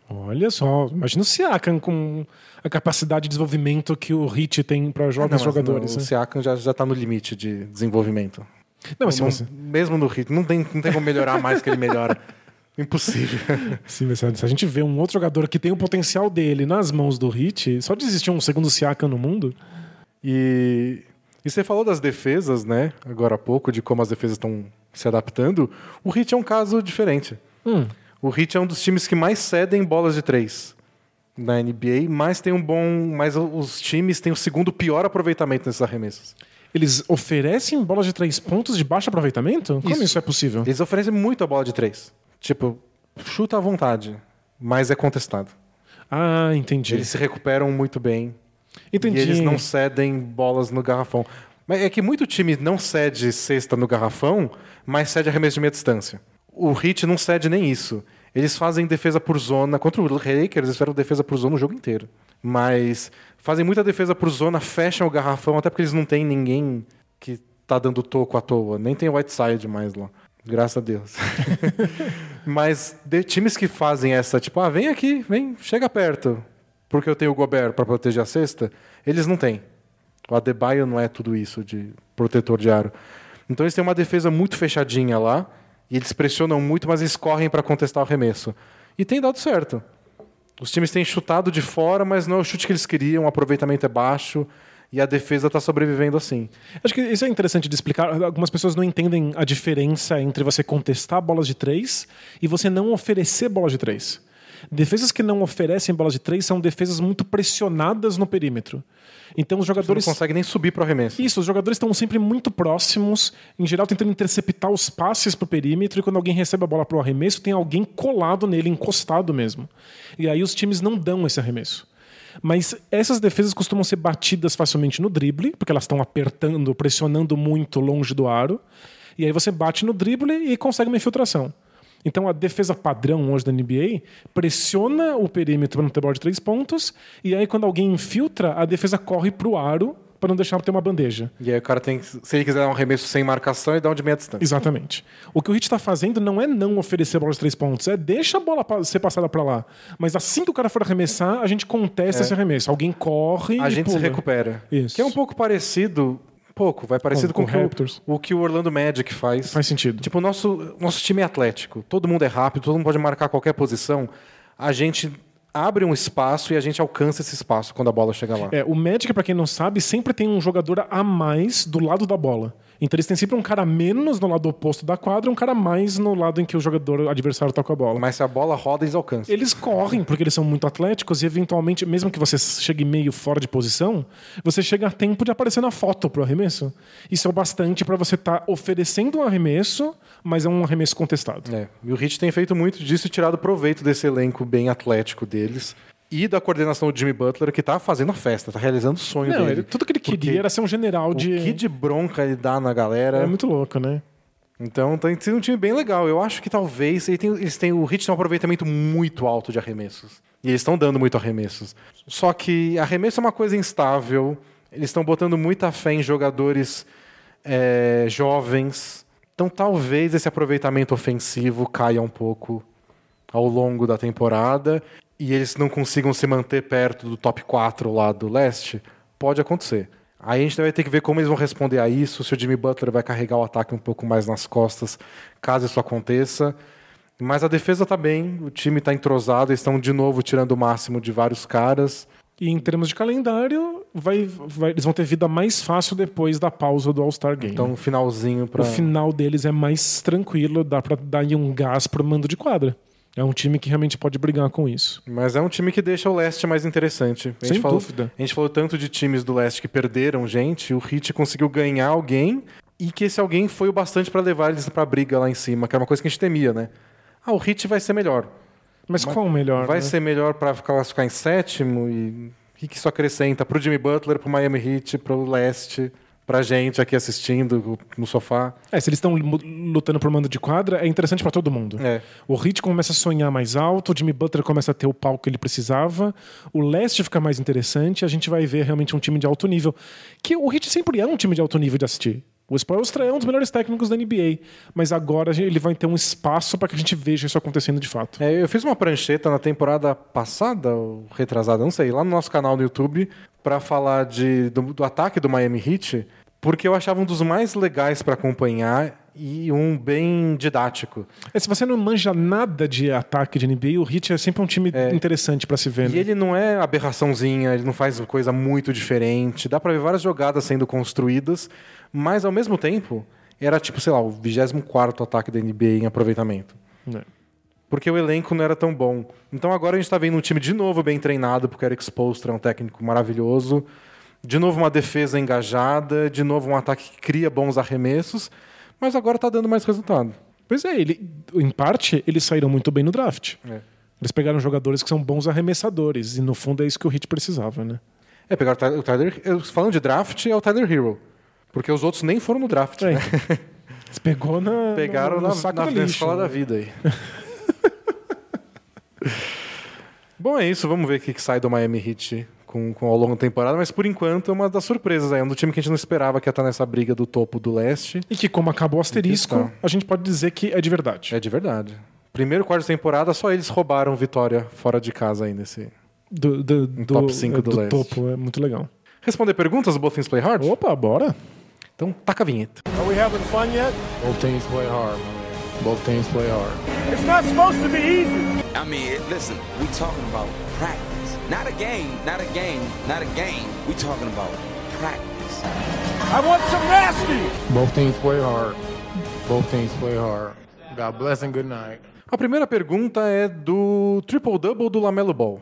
Olha só, imagina o Siakam com a capacidade de desenvolvimento que o Hit tem para jovens Não, jogadores. não, o né? Siakam já, já tá no limite de desenvolvimento. Não, Não- você- Mesmo no ritmo, não tem, não tem como melhorar mais que ele melhora. Impossível. Sim, mas se a gente vê um outro jogador que tem o potencial dele nas mãos do Hit, só de existir um segundo Siakam no mundo. E, e você falou das defesas, né? Agora há pouco, de como as defesas estão se adaptando. O Heat é um caso diferente. Hum, O Heat é um dos times que mais cedem bolas de três na NBA, mas tem um bom. Mas os times têm o segundo pior aproveitamento nesses arremessos. Eles oferecem bolas de três pontos de baixo aproveitamento? Como Isso. isso, é possível? Eles oferecem muito a bola de três. Tipo, chuta à vontade, mas é contestado. Ah, entendi. Eles se recuperam muito bem. Entendi. E eles não cedem bolas no garrafão. Mas é que muito time não cede cesta no garrafão, mas cede arremesso de meia distância. O Heat não cede nem isso. Eles fazem defesa por zona. Contra o Lakers, eles fizeram defesa por zona o jogo inteiro. Mas fazem muita defesa por zona, fecham o garrafão, até porque eles não têm ninguém que tá dando toco à toa. Nem tem Whiteside mais lá. Graças a Deus. Mas de times que fazem essa, tipo, ah, vem aqui, vem, chega perto, porque eu tenho o Gobert para proteger a cesta, eles não têm. O Adebayo não é tudo isso de protetor de aro. Então eles têm uma defesa muito fechadinha lá, e eles pressionam muito, mas eles correm para contestar o arremesso. E tem dado certo. Os times têm chutado de fora, mas não é o chute que eles queriam, o aproveitamento é baixo, e a defesa está sobrevivendo assim. Acho que isso é interessante de explicar. Algumas pessoas não entendem a diferença entre você contestar bolas de três e você não oferecer bolas de três. Defesas que não oferecem bolas de três são defesas muito pressionadas no perímetro. Então os Você não jogadores. consegue nem subir para o arremesso. Isso, os jogadores estão sempre muito próximos, em geral tentando interceptar os passes pro perímetro, e quando alguém recebe a bola pro arremesso, tem alguém colado nele, encostado mesmo. E aí os times não dão esse arremesso. Mas essas defesas costumam ser batidas facilmente no drible, porque elas estão apertando, pressionando muito longe do aro. E aí você bate no drible e consegue uma infiltração. Então a defesa padrão hoje da NBA pressiona o perímetro para não ter bola de três pontos, e aí quando alguém infiltra, a defesa corre pro aro para não deixar ter uma bandeja. E aí o cara tem que, se ele quiser dar um arremesso sem marcação, ele dá um de meia distância. Exatamente. O que o Hit está fazendo não é não oferecer bola de três pontos, é deixa a bola ser passada para lá. Mas assim que o cara for arremessar, a gente contesta esse arremesso. Alguém corre a e gente se pula. recupera. Isso. Que é um pouco parecido, pouco, vai parecido Com- com, com o que o, o que o Orlando Magic faz. Faz sentido. Tipo, o nosso, nosso time é atlético, todo mundo é rápido, todo mundo pode marcar qualquer posição. A gente abre um espaço e a gente alcança esse espaço quando a bola chega lá. É, o Magic, para quem não sabe, sempre tem um jogador a mais do lado da bola. Então eles têm sempre um cara menos no lado oposto da quadra e um cara mais no lado em que o jogador adversário toca a bola. Mas se a bola roda, eles alcançam. Eles correm porque eles são muito atléticos e eventualmente, mesmo que você chegue meio fora de posição, você chega a tempo de aparecer na foto pro arremesso. Isso é o bastante para você estar oferecendo um arremesso, mas é um arremesso contestado. É, e o Heat tem feito muito disso e tirado proveito desse elenco bem atlético deles. E da coordenação do Jimmy Butler, que tá fazendo a festa, tá realizando o sonho Não, dele. ele- tudo que ele queria era ser um general O de. que de bronca ele dá na galera. É muito louco, né? Então tem sido um time bem legal. Eu acho que talvez ele tem, eles têm, o Heat tem um aproveitamento muito alto de arremessos. E eles estão dando muito arremessos. Só que arremesso é uma coisa instável. Eles estão botando muita fé em jogadores é, jovens. Então talvez esse aproveitamento ofensivo caia um pouco ao longo da temporada e eles não consigam se manter perto do top 4 lá do leste, pode acontecer. Aí a gente vai ter que ver como eles vão responder a isso, se o Jimmy Butler vai carregar o ataque um pouco mais nas costas, caso isso aconteça. Mas a defesa está bem, o time está entrosado, eles estão de novo tirando o máximo de vários caras. E em termos de calendário, vai, vai- eles vão ter vida mais fácil depois da pausa do All-Star Game. Então, um finalzinho para. O final deles é mais tranquilo, dá pra dar um gás pro mando de quadra. É um time que realmente pode brigar com isso. Mas é um time que deixa o leste mais interessante. A gente Sem falou, dúvida. A gente falou tanto de times do leste que perderam gente, o Heat conseguiu ganhar alguém e que esse alguém foi o bastante para levar eles pra briga lá em cima, que era uma coisa que a gente temia, né? Ah, o Heat vai ser melhor. Mas, qual o melhor? Vai né? ser melhor para classificar em sétimo e o que isso acrescenta pro Jimmy Butler, pro Miami Heat, pro leste, pra gente aqui assistindo no sofá. É, se eles estão lutando por mando de quadra, é interessante pra todo mundo. É. O Heat começa a sonhar mais alto, o Jimmy Butler começa a ter o palco que ele precisava, o leste fica mais interessante, a gente vai ver realmente um time de alto nível. Que o Heat sempre é um time de alto nível de assistir. O Spoelstra é um dos melhores técnicos da NBA, mas agora ele vai ter um espaço para que a gente veja isso acontecendo de fato. É, eu fiz uma prancheta na temporada passada, ou retrasada, não sei, lá no nosso canal no YouTube, pra falar de, do, do ataque do Miami Heat, porque eu achava um dos mais legais pra acompanhar e um bem didático. É, se você não manja nada de ataque de NBA, o Heat é sempre um time interessante para se ver. E né? ele não é aberraçãozinha, ele não faz coisa muito diferente. Dá pra ver várias jogadas sendo construídas, mas ao mesmo tempo era tipo, sei lá, o 24 ataque da NBA em aproveitamento. É. Porque o elenco não era tão bom. Então agora a gente tá vendo um time de novo bem treinado, porque o Eric Spoelstra é um técnico maravilhoso. De novo uma defesa engajada, de novo um ataque que cria bons arremessos, mas agora tá dando mais resultado. Pois é, ele, em parte, eles saíram muito bem no draft. É. Eles pegaram jogadores que são bons arremessadores, e no fundo é isso que o Heat precisava, né? É, pegar o Tyler, falando de draft, é o Tyler Hero. Porque os outros nem foram no draft. É, né? Eles pegou na, Pegaram no, no na, saco na, do na lixo. escola da vida aí. Bom, é isso. Vamos ver o que sai do Miami Heat com, com ao longo da temporada. Mas por enquanto é uma das surpresas aí. É um do time que a gente não esperava que ia estar nessa briga do topo do leste. E que, como acabou o asterisco, Então. a gente pode dizer que é de verdade. É de verdade. Primeiro quarto de temporada, só eles roubaram vitória fora de casa aí nesse. Do, do, do, top cinco do leste. topo, é muito legal. Responder perguntas, Both Things Play Hard? Opa, bora. Então taca a vinheta. Are we having fun yet? Both teams play hard. Both teams play hard. It's not supposed to be easy. I mean, listen, we talking about practice. Not a game, not a game, not a game. We talking about practice. I want some nasty. Both teams play hard. Both teams play hard. God bless and good night. A primeira pergunta é do triple-double do Lamelo Ball.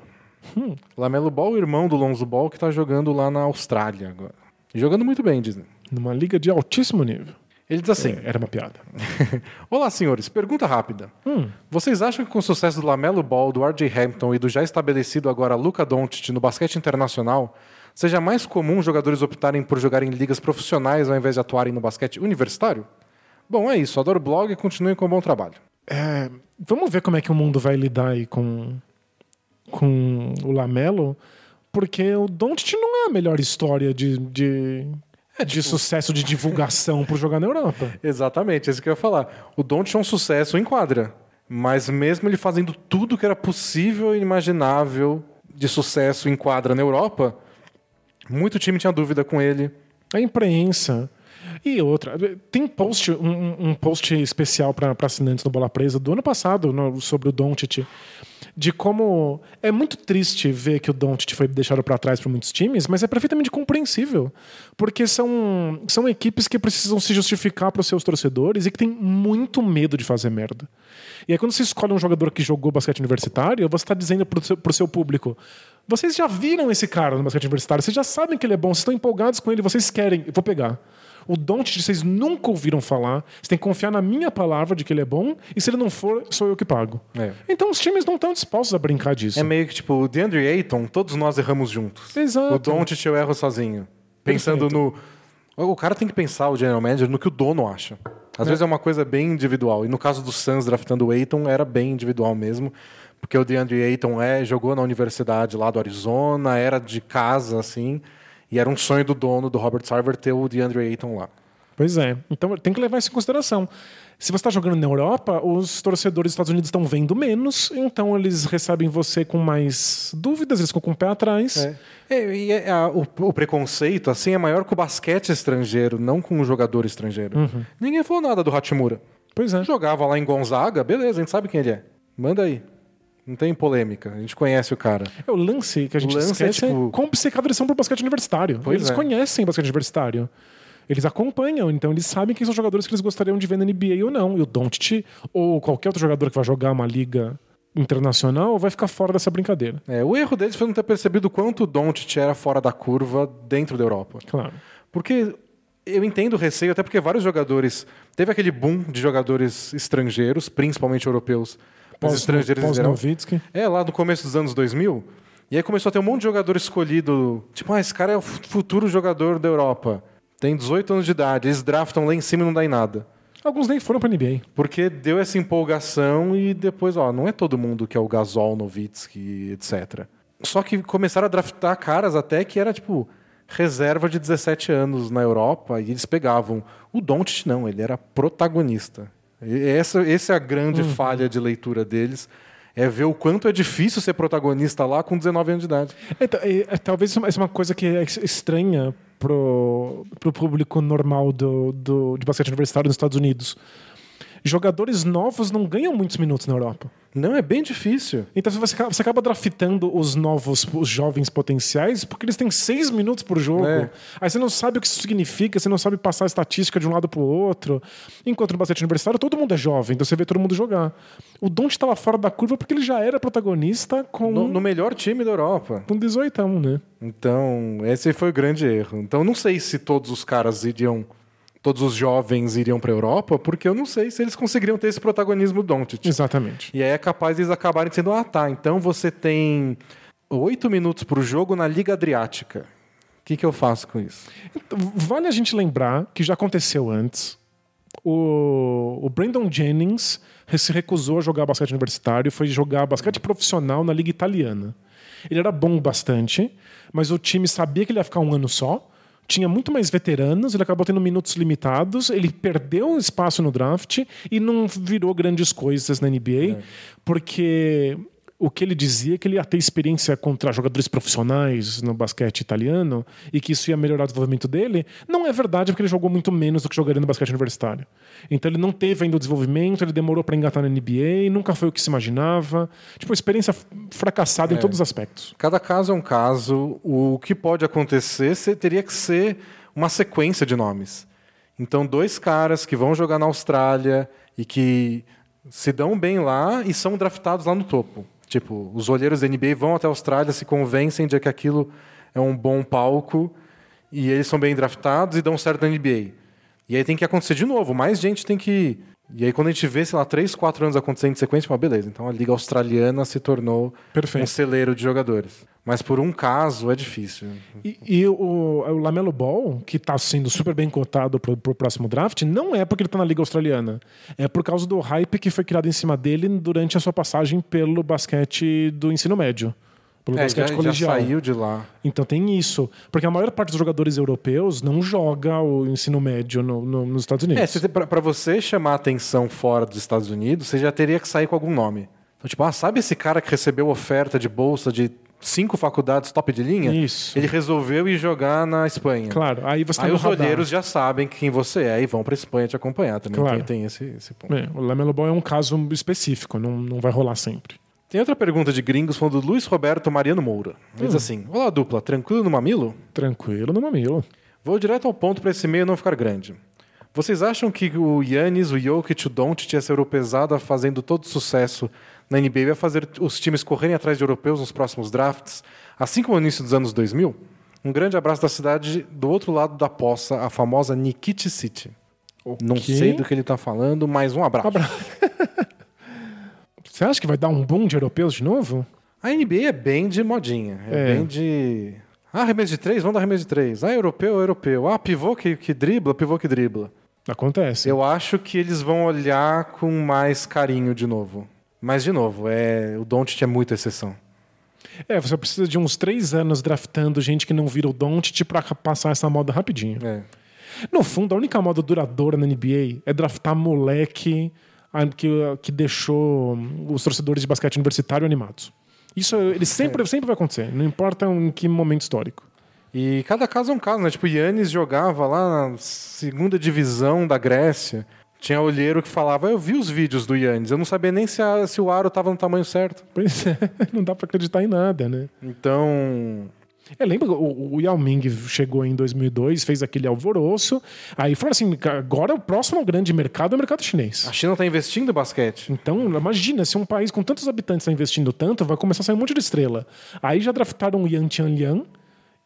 Hum. Lamelo Ball, irmão do Lonzo Ball, que está jogando lá na Austrália agora. E jogando muito bem, Disney. Numa liga de altíssimo nível. Ele diz assim: É, era uma piada. Olá, senhores. Pergunta rápida. Hum. Vocês acham que com o sucesso do Lamelo Ball, do RJ Hampton e do já estabelecido agora Luca Doncic no basquete internacional, seja mais comum jogadores optarem por jogar em ligas profissionais ao invés de atuarem no basquete universitário? Bom, é isso. Adoro o blog e continuem com o bom trabalho. É, vamos ver como é que o mundo vai lidar aí com, com o Lamelo, porque o Doncic não é a melhor história de, de, É, de tipo sucesso de divulgação por jogar na Europa. Exatamente, é isso que eu ia falar. O Doncic é um sucesso em quadra, mas mesmo ele fazendo tudo que era possível e imaginável de sucesso em quadra na Europa, muito time tinha dúvida com ele. A imprensa. E outra, tem post, um, um post especial para assinantes do Bola Presa do ano passado no- sobre o Doncic, de como é muito triste ver que o Doncic foi deixado para trás por muitos times, mas é perfeitamente compreensível, porque são, são equipes que precisam se justificar para os seus torcedores e que têm muito medo de fazer merda. E aí quando você escolhe um jogador que jogou basquete universitário, você está dizendo para o seu, seu público, vocês já viram esse cara no basquete universitário, vocês já sabem que ele é bom, vocês estão empolgados com ele, vocês querem, eu vou pegar. O Doncic vocês nunca ouviram falar. Você tem que confiar na minha palavra de que ele é bom. E se ele não for, sou eu que pago. É. Então os times não estão dispostos a brincar disso. É meio que tipo, o DeAndre Ayton, todos nós erramos juntos. Exato. O Doncic eu erro sozinho. Pensando no... O cara tem que pensar, o general manager, no que o dono acha. Às vezes é uma coisa bem individual. E no caso do Suns draftando o Ayton, era bem individual mesmo. Porque o DeAndre Ayton é, jogou na universidade lá do Arizona, era de casa, assim. E era um sonho do dono, do Robert Sarver, ter o DeAndre Ayton lá. Pois é. Então tem que levar isso em consideração. Se você está jogando na Europa, os torcedores dos Estados Unidos estão vendo menos, então eles recebem você com mais dúvidas, eles ficam com o pé atrás. É. É, e é, a- o, o preconceito assim é maior com o basquete estrangeiro, não com o jogador estrangeiro. Ninguém falou nada do Hachimura. Pois é. Jogava lá em Gonzaga, beleza, a gente sabe quem ele é. Manda aí. Não tem polêmica, a gente conhece o cara. É o lance que a gente lance é, esquece é, tipo- quão obcecado eles são pro basquete universitário. Pois eles é. conhecem basquete universitário. Eles acompanham, então eles sabem quem são os jogadores que eles gostariam de ver na NBA ou não. E o Doncic ou qualquer outro jogador que vai jogar uma liga internacional vai ficar fora dessa brincadeira. É, o erro deles foi não ter percebido o quanto o Doncic era fora da curva dentro da Europa. Claro. Porque eu entendo o receio, até porque vários jogadores. Teve aquele boom de jogadores estrangeiros, principalmente europeus, Pós- estrangeiros em geral. Pós-Nowitzki. É, lá no começo dos anos 2000. E aí começou a ter um monte de jogador escolhido. Tipo, ah, esse cara é o fu- futuro jogador da Europa. Tem 18 anos de idade. Eles draftam lá em cima e não dá em nada. Alguns nem foram pra NBA. Porque deu essa empolgação e depois, ó, não é todo mundo que é o Gasol, Nowitzki, etc. Só que começaram a draftar caras até que era, tipo, reserva de 17 anos na Europa e eles pegavam. O Doncic não, ele era protagonista. Essa, essa é a grande falha de leitura deles. É ver o quanto é difícil ser protagonista lá com 19 anos de idade. É, é, é, talvez isso é uma coisa que é estranha pro, pro público normal do, do, de basquete universitário nos Estados Unidos. Jogadores novos não ganham muitos minutos na Europa. Não, é bem difícil. Então você acaba, você acaba draftando os novos, os jovens potenciais, porque eles têm seis minutos por jogo. É. Aí você não sabe o que isso significa, você não sabe passar a estatística de um lado pro outro. Enquanto no basquete universitário, todo mundo é jovem, então você vê todo mundo jogar. O Don't estava fora da curva porque ele já era protagonista com, No, no melhor time da Europa. com 18, né? Então, esse foi o grande erro. Então, não sei se todos os caras iriam, todos os jovens iriam para a Europa, porque eu não sei se eles conseguiriam ter esse protagonismo do Doncic. Exatamente. E aí é capaz de eles acabarem dizendo: ah, tá, então você tem oito minutos para o jogo na Liga Adriática. O que, que eu faço com isso? Então, Vale a gente lembrar que já aconteceu antes. O, o Brandon Jennings se recusou a jogar basquete universitário e foi jogar basquete profissional na liga italiana. Ele era bom bastante, mas o time sabia que ele ia ficar um ano só. Tinha muito mais veteranos, ele acabou tendo minutos limitados, ele perdeu espaço no draft e não virou grandes coisas na NBA, porque o que ele dizia é que ele ia ter experiência contra jogadores profissionais no basquete italiano e que isso ia melhorar o desenvolvimento dele, não é verdade porque ele jogou muito menos do que jogaria no basquete universitário. Então ele não teve ainda o desenvolvimento, ele demorou para engatar na NBA, nunca foi o que se imaginava. Tipo, experiência fracassada em todos os aspectos. Cada caso é um caso. O que pode acontecer teria que ser uma sequência de nomes. Então, dois caras que vão jogar na Austrália e que se dão bem lá e são draftados lá no topo. Tipo, os olheiros da NBA vão até a Austrália, se convencem de que aquilo é um bom palco e eles são bem draftados e dão certo na NBA. E aí tem que acontecer de novo, mais gente tem que. E aí, quando a gente vê, sei lá, três, quatro anos acontecendo em sequência, fala, beleza, então a Liga Australiana se tornou Perfeito. um celeiro de jogadores. Mas por um caso é difícil. E, e o, o Lamelo Ball, que está sendo super bem cotado pro, pro próximo draft, não é porque ele está na Liga Australiana. É por causa do hype que foi criado em cima dele durante a sua passagem pelo basquete do ensino médio. Pelo É, já, basquete já colegial. saiu de lá. Então tem isso. Porque a maior parte dos jogadores europeus não joga o ensino médio no- no- nos Estados Unidos. É, pra você chamar atenção fora dos Estados Unidos, você já teria que sair com algum nome. Então, tipo, ah, sabe esse cara que recebeu oferta de bolsa de cinco faculdades top de linha? Isso. Ele resolveu ir jogar na Espanha. Claro, aí você tá Aí os radar. olheiros já sabem quem você é e vão pra Espanha te acompanhar. Também Claro. tem, tem esse, esse ponto. É, o Lamelo Ball é um caso específico, não, não vai rolar sempre. Tem outra pergunta de gringos falando do Luiz Roberto Mariano Moura. Ele Hum. diz assim: Olá, dupla, tranquilo no mamilo? Tranquilo no mamilo. Vou direto ao ponto para esse e-mail não ficar grande. Vocês acham que o Yannis, o Jokic, o Doncic, essa europezada fazendo todo sucesso na NBA vai fazer os times correrem atrás de europeus nos próximos drafts, assim como no início dos anos 2000? Um grande abraço da cidade do outro lado da poça, a famosa Nikit City. Não Ok. sei do que ele está falando, mas um abraço. Você acha que vai dar um boom de europeus de novo? A NBA é bem de modinha. É, É. bem de. Ah, arremesso de três? Vamos dar arremesso de três. Ah, europeu, europeu. Ah, pivô que, que dribla, pivô que dribla. Acontece. Eu acho que eles vão olhar com mais carinho de novo. Mas, de novo, é... o Doncic é muita exceção. É, você precisa de uns três anos draftando gente que não vira o Doncic pra passar essa moda rapidinho. É. No fundo, a única moda duradoura na NBA é draftar moleque que, que deixou os torcedores de basquete universitário animados. Isso ele sempre, sempre vai acontecer, não importa em que momento histórico. E cada caso é um caso, né? Tipo, o Yannis jogava lá na segunda divisão da Grécia. Tinha olheiro que falava, eu vi os vídeos do Yannis, eu não sabia nem se, a- se o aro tava no tamanho certo. Pois é, não dá pra acreditar em nada, né? Então, É, lembra o, o Yao Ming chegou em 2002, fez aquele alvoroço, aí falou assim, agora o próximo grande mercado é o mercado chinês. a China tá investindo em basquete. Então, imagina, se um país com tantos habitantes está investindo tanto, vai começar a sair um monte de estrela. Aí já draftaram o Yan Tianliang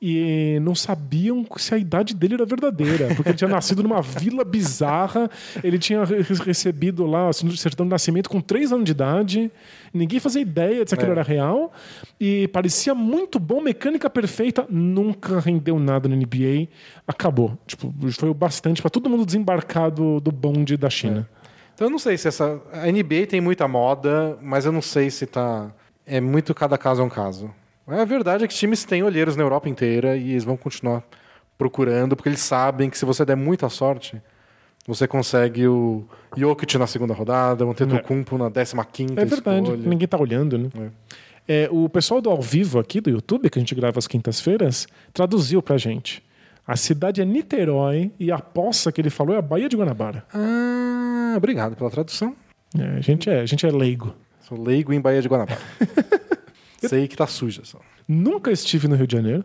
e não sabiam se a idade dele era verdadeira, porque ele tinha nascido numa vila bizarra, ele tinha re- recebido lá assim, o certidão de nascimento com 3 anos de idade, ninguém fazia ideia de se aquilo É. era real, e parecia muito bom, mecânica perfeita, nunca rendeu nada na NBA, acabou. Tipo, foi o bastante para todo mundo desembarcar do, do bonde da China. Então eu não sei se essa. A NBA tem muita moda, mas eu não sei se tá. É muito cada caso é um caso. A verdade é que times têm olheiros na Europa inteira e eles vão continuar procurando, porque eles sabem que se você der muita sorte, você consegue o Jokic na segunda rodada, o Antetokounmpo na 15 É verdade, escolha. ninguém tá olhando, né? É, o pessoal do ao vivo aqui do YouTube, que a gente grava às quintas-feiras, traduziu pra gente. A cidade é Niterói e a poça que ele falou é a Baía de Guanabara. Ah, obrigado pela tradução. É, a, gente é, a gente é leigo. Sou leigo em Baía de Guanabara. sei que tá suja só. Nunca estive no Rio de Janeiro.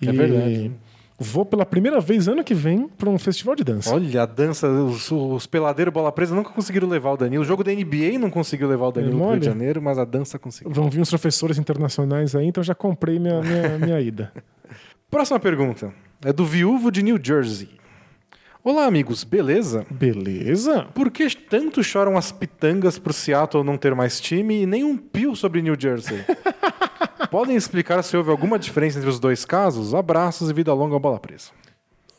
É e verdade. Vou pela primeira vez ano que vem para um festival de dança. Olha, a dança, os, os peladeiros bola presa nunca conseguiram levar o Danilo. O jogo da NBA não conseguiu levar o Danilo pro Rio de? Janeiro, mas a dança conseguiu. Vão vir uns professores internacionais aí, então já comprei minha, minha, minha ida. Próxima pergunta. É do viúvo de New Jersey. Olá, amigos, beleza? Beleza? Por que tanto choram as pitangas pro Seattle não ter mais time e nem um pio sobre New Jersey? Podem explicar se houve alguma diferença entre os dois casos? Abraços e vida longa bola presa.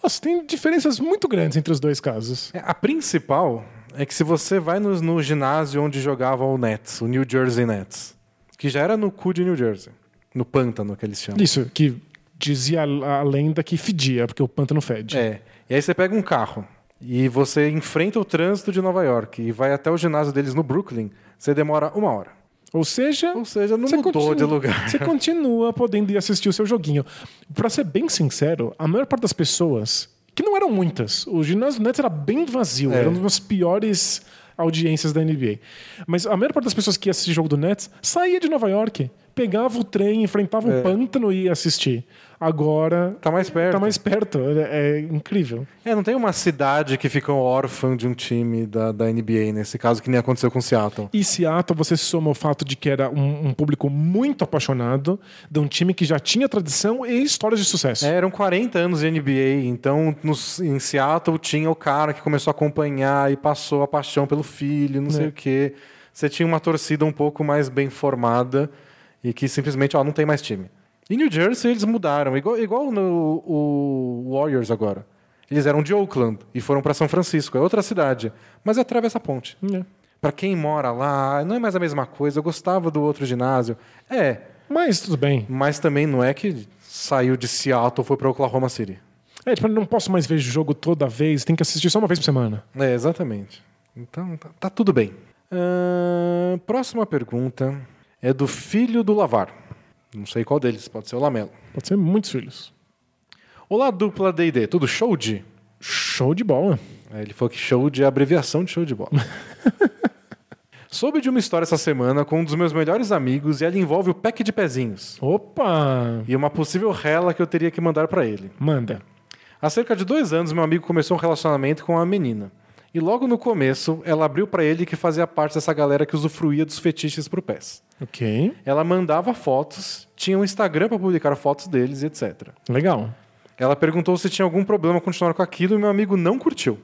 Nossa, tem diferenças muito grandes entre os dois casos. É, A principal é que se você vai no, no ginásio onde jogava o Nets, o New Jersey Nets, que já era no cu de New Jersey, no pântano que eles chamam. Isso, que dizia a a lenda que fedia, porque o pântano fede. É. E aí você pega um carro e você enfrenta o trânsito de Nova York e vai até o ginásio deles no Brooklyn, você demora uma hora. Ou seja, Ou seja, não mudou continua- de lugar. Você continua podendo ir assistir o seu joguinho. Pra ser bem sincero, a maior parte das pessoas, que não eram muitas, o ginásio do Nets era bem vazio, É. era uma das piores audiências da NBA. Mas a maior parte das pessoas que ia assistir jogo do Nets saía de Nova York, pegava o trem, enfrentava o pântano e ia assistir. Agora Tá mais perto. tá mais perto, é, é incrível. É, não tem uma cidade que fica órfã de um time da, da NBA, nesse caso, que nem aconteceu com o Seattle. E Seattle, você soma o fato de que era um, um público muito apaixonado, de um time que já tinha tradição e histórias de sucesso. É, eram 40 anos de NBA, então nos- em Seattle tinha o cara que começou a acompanhar e passou a paixão pelo filho, não sei É. o quê. Você tinha uma torcida um pouco mais bem formada e que simplesmente, ó, não tem mais time. Em New Jersey eles mudaram, igual, igual no o Warriors agora. Eles eram de Oakland e foram para São Francisco, é outra cidade, mas atravessa a ponte. É. Pra quem mora lá, não é mais a mesma coisa. Eu gostava do outro ginásio. É, Mas tudo bem. mas também não é que saiu de Seattle e foi para Oklahoma City. É, tipo, não posso mais ver jogo toda vez, tem que assistir só uma vez por semana. É, exatamente. Então, tá, tá tudo bem. Ahn, próxima pergunta é do filho do Lavar. Não sei qual deles, pode ser o Lamelo. Pode ser muitos filhos. Olá, dupla D&D. Tudo show de? Show de bola. É, Ele falou que show de é abreviação de show de bola. Soube de uma história essa semana com um dos meus melhores amigos e ela envolve o pack de pezinhos. Opa! E uma possível rela que eu teria que mandar pra ele. Manda. Há cerca de dois anos, meu amigo começou um relacionamento com uma menina. E logo no começo, ela abriu pra ele que fazia parte dessa galera que usufruía dos fetiches pro pés. Ok. Ela mandava fotos, tinha um Instagram pra publicar fotos deles e etc. Legal. Ela perguntou se tinha algum problema continuar com aquilo e meu amigo não curtiu.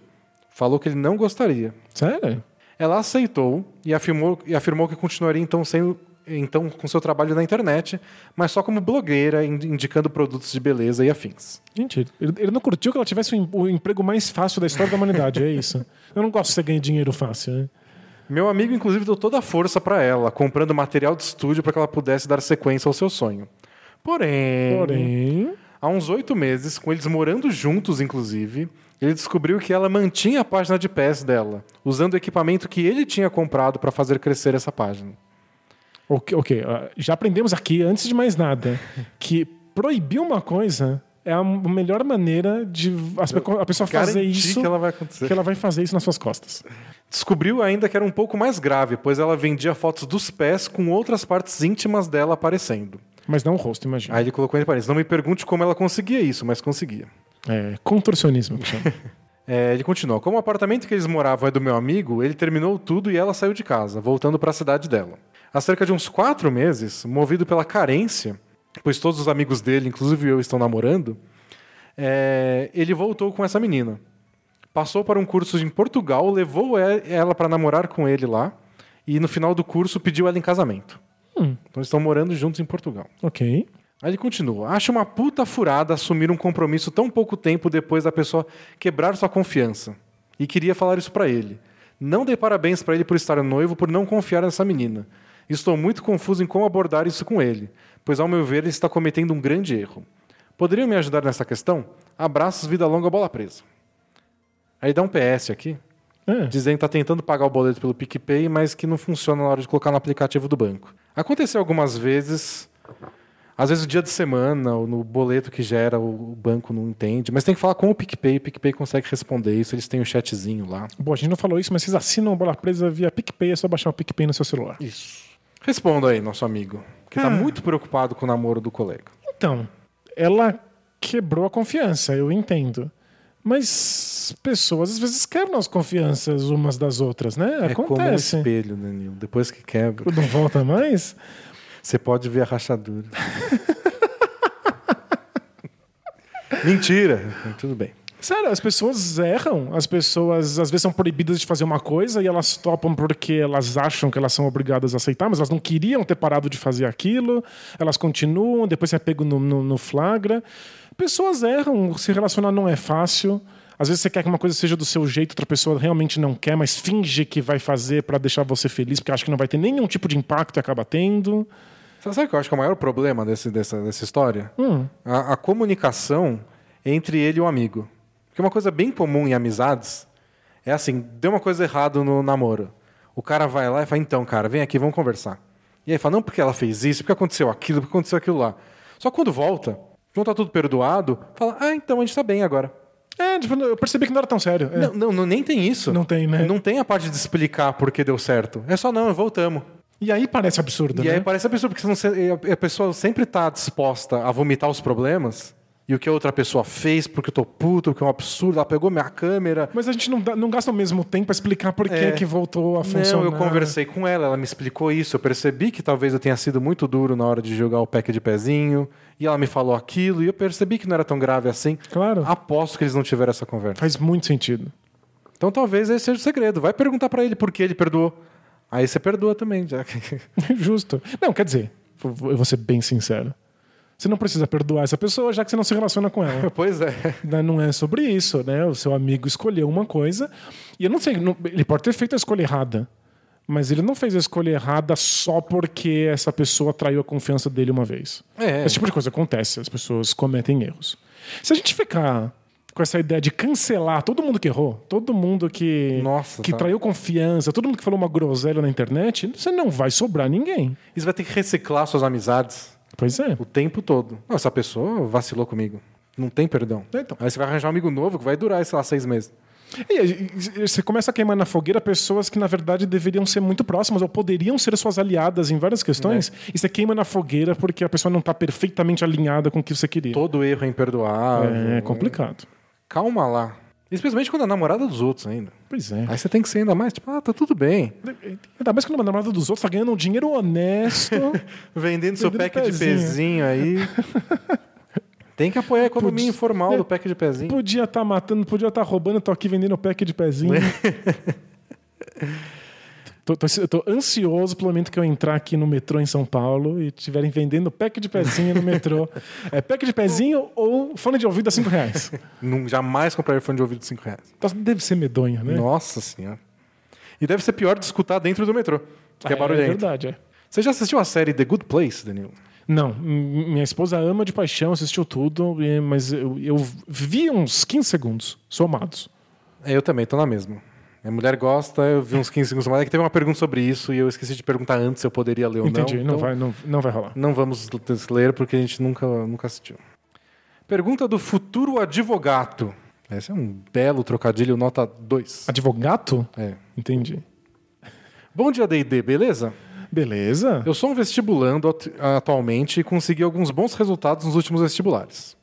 Falou que ele não gostaria. Sério? Ela aceitou e afirmou, e afirmou que continuaria então sendo então com seu trabalho na internet, mas só como blogueira, in- indicando produtos de beleza e afins. Gente, ele, não curtiu que ela tivesse o, em- o emprego mais fácil da história da humanidade, é isso. Eu não gosto de você ganhar dinheiro fácil, né? Meu amigo, inclusive, deu toda a força pra ela, comprando material de estúdio para que ela pudesse dar sequência ao seu sonho. Porém, Porém. há uns oito meses, com eles morando juntos, inclusive, ele descobriu que ela mantinha a página de pés dela, usando o equipamento que ele tinha comprado para fazer crescer essa página. Ok, ok, ah, já aprendemos aqui, antes de mais nada, que proibir uma coisa é a melhor maneira de a pessoa fazer isso. que ela vai acontecer. que ela vai fazer isso nas suas costas. Descobriu ainda que era um pouco mais grave, pois ela vendia fotos dos pés com outras partes íntimas dela aparecendo. Mas não o rosto, imagina. Aí ele colocou entre parênteses: Não me pergunte como ela conseguia isso, mas conseguia. É, contorcionismo que chama. É, ele continua: Como o apartamento que eles moravam é do meu amigo, ele terminou tudo e ela saiu de casa, voltando para a cidade dela. Há cerca de uns quatro meses, movido pela carência, pois todos os amigos dele, inclusive eu, estão namorando, é, ele voltou com essa menina. Passou para um curso em Portugal, levou e- ela para namorar com ele lá e no final do curso pediu ela em casamento. Então eles estão morando juntos em Portugal. ok. Aí ele continua. Acho uma puta furada assumir um compromisso tão pouco tempo depois da pessoa quebrar sua confiança. E queria falar isso pra ele. Não dei parabéns pra ele por estar noivo, por não confiar nessa menina. Estou muito confuso em como abordar isso com ele, pois ao meu ver ele está cometendo um grande erro. Poderiam me ajudar nessa questão? Abraços, vida longa, bola presa. Aí dá um PS aqui, É. dizendo que está tentando pagar o boleto pelo PicPay, mas que não funciona na hora de colocar no aplicativo do banco. Aconteceu algumas vezes, às vezes o dia de semana, ou no boleto que gera, o o banco não entende, mas tem que falar com o PicPay, o PicPay consegue responder isso, eles têm um chatzinho lá. Bom, a gente não falou isso, mas vocês assinam o Bola Presa via PicPay, é só baixar o PicPay no seu celular. Isso. Responda aí, nosso amigo, que está Ah. muito preocupado com o namoro do colega. Então, ela quebrou a confiança, eu entendo. Mas pessoas às vezes quebram as confianças umas das outras, né? É como um Acontece. espelho, Danilo. Depois que quebra, não volta mais? você pode ver a rachadura. Mentira. Tudo bem. Sério, as pessoas erram. As pessoas às vezes são proibidas de fazer uma coisa e elas topam porque elas acham que elas são obrigadas a aceitar, mas elas não queriam ter parado de fazer aquilo. Elas continuam, depois você é pego no, no, no flagra. Pessoas erram, se relacionar não é fácil. Às vezes você quer que uma coisa seja do seu jeito, outra pessoa realmente não quer, mas finge que vai fazer para deixar você feliz, porque acha que não vai ter nenhum tipo de impacto e acaba tendo. Sabe o que eu acho que é o maior problema desse, dessa, dessa história? Hum. A, a comunicação entre ele e o amigo. Porque uma coisa bem comum em amizades é assim: deu uma coisa errada no namoro. O cara vai lá e fala: então, cara, vem aqui, vamos conversar. E aí fala: não, porque ela fez isso, porque aconteceu aquilo, porque aconteceu aquilo lá. Só que quando volta, não tá tudo perdoado, fala: ah, então a gente tá bem agora. É, tipo, eu percebi que não era tão sério. É. Não, não, não, nem tem isso. Não tem, né? Não tem a parte de explicar por que deu certo. É só, não, voltamos. E aí parece absurdo, E né? aí parece absurdo, porque você a pessoa sempre está disposta a vomitar os problemas e o que a outra pessoa fez, porque eu tô puto, porque é um absurdo, ela pegou minha câmera. Mas a gente não, dá- não gasta o mesmo tempo pra explicar por que, É. que voltou a funcionar. Não, eu conversei com ela, ela me explicou isso, eu percebi que talvez eu tenha sido muito duro na hora de jogar o pack de pezinho, e ela me falou aquilo, e eu percebi que não era tão grave assim. Claro. Aposto que eles não tiveram essa conversa. Faz muito sentido. Então talvez esse seja o segredo. Vai perguntar pra ele por que ele perdoou. Aí você perdoa também, já que... Justo. Não, quer dizer, eu vou ser bem sincero. Você não precisa perdoar essa pessoa, já que você não se relaciona com ela. pois é. Né, Não é sobre isso, né? O seu amigo escolheu uma coisa. E eu não sei, ele pode ter feito a escolha errada. Mas ele não fez a escolha errada só porque essa pessoa traiu a confiança dele uma vez. É. Esse tipo de coisa acontece, as pessoas cometem erros. Se a gente ficar com essa ideia de cancelar todo mundo que errou, todo mundo que, Nossa, que tá. traiu confiança, todo mundo que falou uma groselha na internet, você não vai sobrar ninguém. E você vai ter que reciclar suas amizades Pois é. o tempo todo. Não, essa pessoa vacilou comigo. Não tem perdão. Então. Aí você vai arranjar um amigo novo que vai durar, sei lá, seis meses. E você começa a queimar na fogueira pessoas que, na verdade, deveriam ser muito próximas ou poderiam ser suas aliadas em várias questões. E você queima na fogueira porque a pessoa não está perfeitamente alinhada com o que você queria. Todo erro é imperdoável. É complicado. Calma lá. Especialmente quando é namorada dos outros ainda. Pois é. Aí você tem que ser ainda mais, tipo, ah, tá tudo bem. Ainda mais quando a namorada dos outros tá ganhando um dinheiro honesto. Vendendo seu Vendendo pack de pezinho. pezinho aí. tem que apoiar a economia Podia- informal é. do pack de pezinho. podia estar matando, podia estar roubando, tô aqui vendendo pack de pezinho. tô, tô- eu tô ansioso pelo momento que eu entrar aqui no metrô em São Paulo e estiverem vendendo pack de pezinho no metrô. É pack de pezinho ou fone de ouvido a 5 reais. Não, jamais comprar fone de ouvido de 5 reais. Então, Deve ser medonho, né? Nossa senhora. E deve ser pior de escutar dentro do metrô. Que é, É barulhento. verdade, é. Você já assistiu a série The Good Place, Danilo? Não, minha esposa ama de paixão, assistiu tudo, mas eu, eu vi uns 15 segundos somados. É, Eu também, tô na mesma. Minha mulher gosta, eu vi uns 15 segundos mais. É que teve uma pergunta sobre isso e eu esqueci de perguntar antes se eu poderia ler ou Entendi, não. não, então vai, não, não vai rolar. Não vamos ler porque a gente nunca, nunca assistiu. Pergunta do futuro advogado. Esse é um belo trocadilho, nota 2. Advogato? É. Entendi. Bom dia, D&D, beleza? Beleza. Eu sou um vestibulando atu- atualmente e consegui alguns bons resultados nos últimos vestibulares.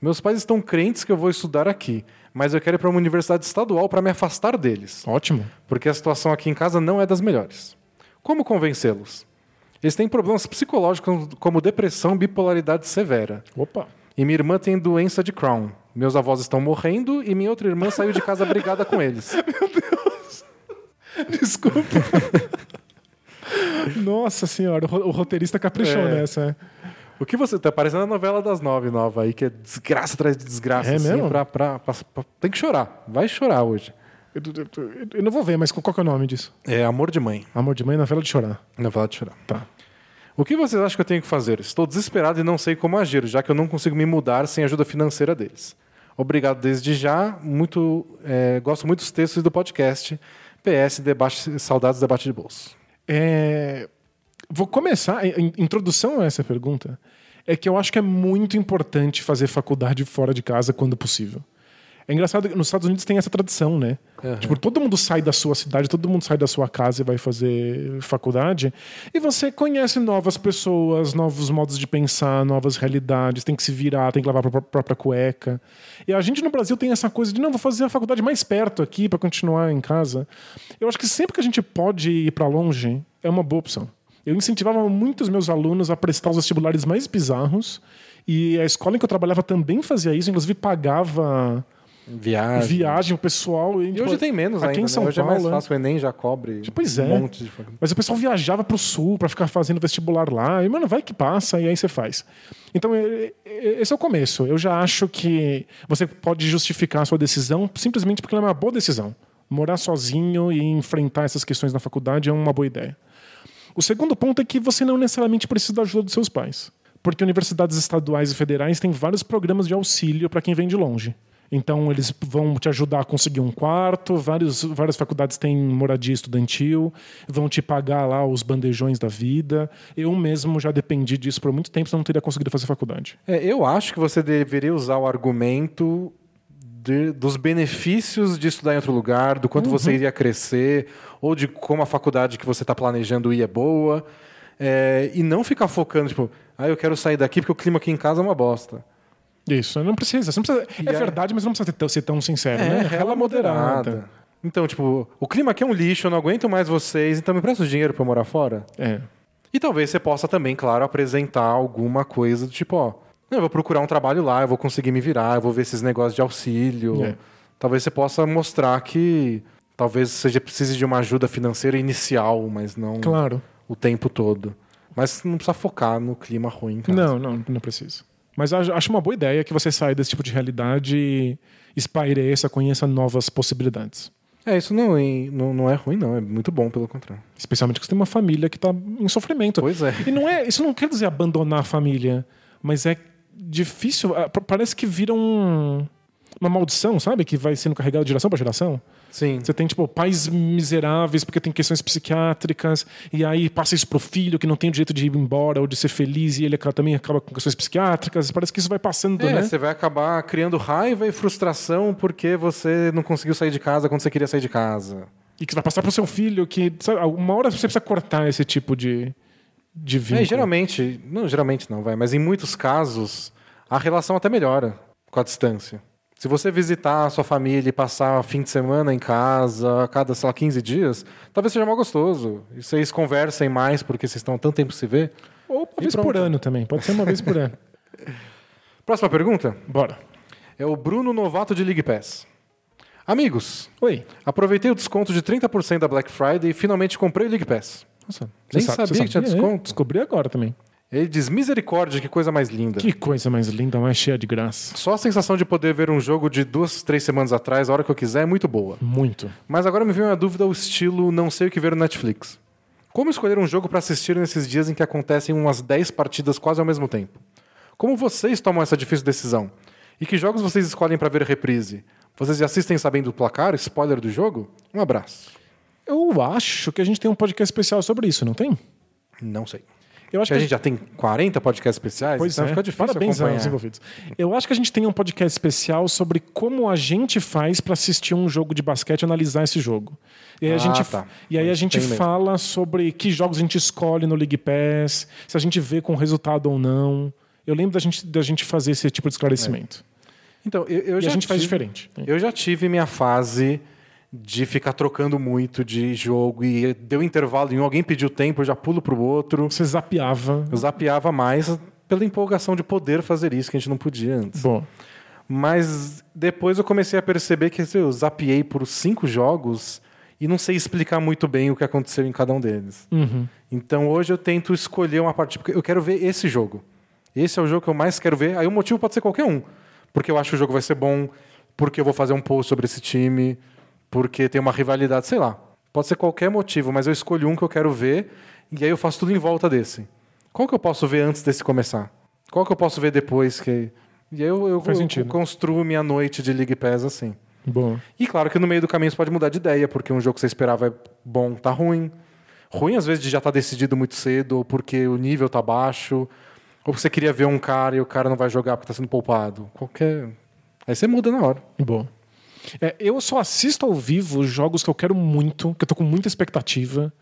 Meus pais estão crentes que eu vou estudar aqui, mas eu quero ir para uma universidade estadual para me afastar deles, Ótimo. porque a situação aqui em casa não é das melhores. Como convencê-los? Eles têm problemas psicológicos como depressão bipolaridade severa. Opa. E minha irmã tem doença de Crohn. Meus avós estão morrendo e minha outra irmã saiu de casa brigada com eles. Desculpa. Nossa senhora, o ro- o roteirista caprichou É. nessa. O que você tá parecendo a novela das nove nova aí, que é desgraça atrás de desgraça. É assim, mesmo? pra- pra- pra- Tem que chorar. Vai chorar hoje. Eu, eu- eu- não vou ver, mas qual que é o nome disso? É Amor de Mãe. Amor de mãe, novela de chorar. Novela de chorar. Tá. O que vocês acham que eu tenho que fazer? Estou desesperado e não sei como agir, já que eu não consigo me mudar sem a ajuda financeira deles. Obrigado desde já. Muito, é, gosto muito dos textos do podcast. PS, debate, saudades debate de bolso. É, Vou começar. Introdução a essa pergunta é que eu acho que é muito importante fazer faculdade fora de casa quando possível. É engraçado que nos Estados Unidos tem essa tradição, né? Tipo, todo mundo sai da sua cidade, todo mundo sai da sua casa e vai fazer faculdade. E você conhece novas pessoas, novos modos de pensar, novas realidades, tem que se virar, tem que lavar a pró- própria cueca. E a gente no Brasil tem essa coisa de, não, vou fazer a faculdade mais perto aqui para continuar em casa. Eu acho que sempre que a gente pode ir para longe, é uma boa opção. Eu incentivava muito os meus alunos a prestar os vestibulares mais bizarros. E a escola em que eu trabalhava também fazia isso, inclusive pagava Viagem. viagem, o pessoal. E hoje tem menos aqui ainda, em né? São Hoje Paulo. é mais né? fácil, o Enem já cobre Pois um é. monte de. Mas o pessoal viajava pro sul pra ficar fazendo vestibular lá. E, mano, vai que passa, e aí você faz. Então, e- e- esse é o começo. Eu já acho que você pode justificar a sua decisão simplesmente porque ela é uma boa decisão. Morar sozinho e enfrentar essas questões na faculdade é uma boa ideia. O segundo ponto é que você não necessariamente precisa da ajuda dos seus pais. Porque universidades estaduais e federais têm vários programas de auxílio para quem vem de longe. Então, eles vão te ajudar a conseguir um quarto, vários, várias faculdades têm moradia estudantil, vão te pagar lá os bandejões da vida. Eu mesmo já dependi disso por muito tempo, senão não teria conseguido fazer faculdade. É, eu acho que você deveria usar o argumento de- dos benefícios de estudar em outro lugar, do quanto Uhum. você iria crescer, ou de como a faculdade que você está planejando ir é boa, é, e não ficar focando, tipo, ah, eu quero sair daqui porque o clima aqui em casa é uma bosta. Isso, não precisa. Você não precisa é aí- verdade, mas não precisa ser tão sincero, né? Rela moderada. Então, tipo, o clima aqui é um lixo, eu não aguento mais vocês, então me presta o dinheiro para morar fora. É. E talvez você possa também, claro, apresentar alguma coisa do tipo, ó, não, eu vou procurar um trabalho lá, eu vou conseguir me virar, eu vou ver esses negócios de auxílio. É. Talvez você possa mostrar que talvez você precise de uma ajuda financeira inicial, mas não Claro. o tempo todo. Mas não precisa focar no clima ruim. Não, não, não precisa. Mas acho acho uma boa ideia que você saia desse tipo de realidade e espaireça, conheça novas possibilidades. É, isso não, é- não, não é ruim, não. É muito bom, pelo contrário. Especialmente que você tem uma família que está em sofrimento. Pois é. E não é, isso não quer dizer abandonar a família, mas é difícil. ah, pa- Parece que vira um- uma maldição, sabe? Que vai sendo carregada de geração para geração. Sim. Você tem, tipo, pais miseráveis porque tem questões psiquiátricas, e aí passa isso pro filho que não tem o direito de ir embora ou de ser feliz, e ele acaba- também acaba com questões psiquiátricas. Parece que isso vai passando, É, né? você vai acabar criando raiva e frustração porque você não conseguiu sair de casa quando você queria sair de casa. E que vai passar pro seu filho, que sabe, uma hora você precisa cortar esse tipo de, de vínculo. É, geralmente, não, geralmente não, vai, mas em muitos casos a relação até melhora com a distância. Se você visitar a sua família e passar fim de semana em casa, a cada, sei lá, 15 dias, talvez seja mais gostoso. E vocês conversem mais porque vocês estão há tanto tempo se ver. Ou uma E vez pronto. por ano também. Pode ser uma vez por ano. Próxima pergunta Bora. é o Bruno Novato de League Pass. Amigos, Oi. aproveitei o desconto de 30% da Black Friday e finalmente comprei o League Pass. Nossa, Nem você sabia que tinha desconto. Descobri agora também. Ele diz: misericórdia, que coisa mais linda. Que coisa mais linda, mais cheia de graça. Só a sensação de poder ver um jogo de duas, três semanas atrás, a hora que eu quiser, é muito boa. Muito. Mas agora me veio uma dúvida ao estilo não sei o que ver no Netflix. Como escolher um jogo para assistir nesses dias em que acontecem umas 10 partidas quase ao mesmo tempo? Como vocês tomam essa difícil decisão? E que jogos vocês escolhem para ver reprise? Vocês já assistem sabendo o placar, spoiler do jogo? Um abraço. Eu acho que a gente tem um podcast especial sobre isso, não tem? Não sei. Eu acho Que a gente já tem 40 podcasts especiais, Pois então é. fica difícil Parabéns acompanhar. aos envolvidos. Eu acho que a gente tem um podcast especial sobre como a gente faz para assistir um jogo de basquete e analisar esse jogo. E aí a Ah, gente, tá. e aí a gente tem mesmo. fala sobre que jogos a gente escolhe no League Pass, se a gente vê com resultado ou não. Eu lembro da gente, da gente fazer esse tipo de esclarecimento. Então, eu, eu E já a gente faz tive- diferente. Eu já tive minha fase de ficar trocando muito de jogo e deu intervalo em um, alguém pediu tempo, eu já pulo pro outro. Você zapeava. Eu zapeava mais pela empolgação de poder fazer isso, que a gente não podia antes. Bom, Mas depois eu comecei a perceber que assim, eu zapeei por cinco jogos e não sei explicar muito bem o que aconteceu em cada um deles. Então hoje eu tento escolher uma parte, porque eu quero ver esse jogo. Esse é o jogo que eu mais quero ver. Aí o motivo pode ser qualquer um. Porque eu acho que o jogo vai ser bom, porque eu vou fazer um post sobre esse time, porque tem uma rivalidade, sei lá. Pode ser qualquer motivo, mas eu escolho um que eu quero ver e aí eu faço tudo em volta desse. Qual que eu posso ver antes desse começar? Qual que eu posso ver depois que e aí eu, eu, eu construo minha noite de League Pass assim. bom. E claro que no meio do caminho você pode mudar de ideia, porque um jogo que você esperava é bom, tá ruim. Ruim às vezes de já estar decidido muito cedo, ou porque o nível tá baixo, ou porque você queria ver um cara e o cara não vai jogar porque tá sendo poupado. Qualquer. Aí você muda na hora. Bom. É, eu só assisto ao vivo jogos que eu quero muito, que eu tô com muita expectativa.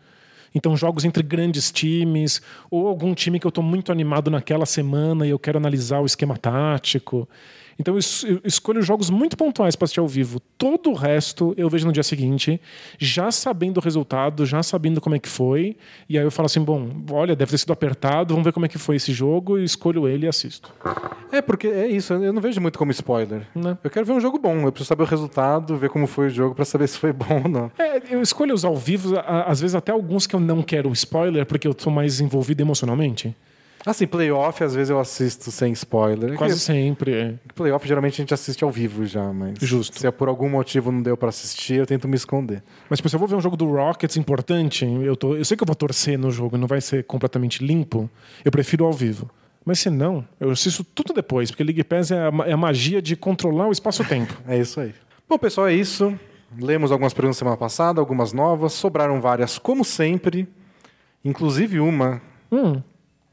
Então, jogos entre grandes times, ou algum time que eu tô muito animado naquela semana e eu quero analisar o esquema tático. Então, eu eu escolho jogos muito pontuais para assistir ao vivo. Todo o resto eu vejo no dia seguinte, já sabendo o resultado, já sabendo como é que foi. E aí eu falo assim: bom, olha, deve ter sido apertado, vamos ver como é que foi esse jogo, e escolho ele e assisto. É, porque é isso, eu não vejo muito como spoiler. Né? Eu quero ver um jogo bom, eu preciso saber o resultado, ver como foi o jogo pra saber se foi bom ou não. É, eu escolho os ao vivo, às vezes até alguns que eu não quero spoiler, porque eu tô mais envolvido emocionalmente. Assim, playoff às vezes eu assisto sem spoiler. Quase sempre. é. Playoff geralmente a gente assiste ao vivo já, mas Justo. se é por algum motivo não deu pra assistir, eu tento me esconder. Mas tipo, se eu vou ver um jogo do Rockets importante, eu, tô, eu sei que eu vou torcer no jogo, não vai ser completamente limpo, eu prefiro ao vivo. Mas se não, eu assisto tudo depois, porque League Pass é a, é a magia de controlar o espaço-tempo. É isso aí. Bom, pessoal, é isso. Lemos algumas perguntas semana passada, algumas novas, sobraram várias, como sempre, inclusive uma hum,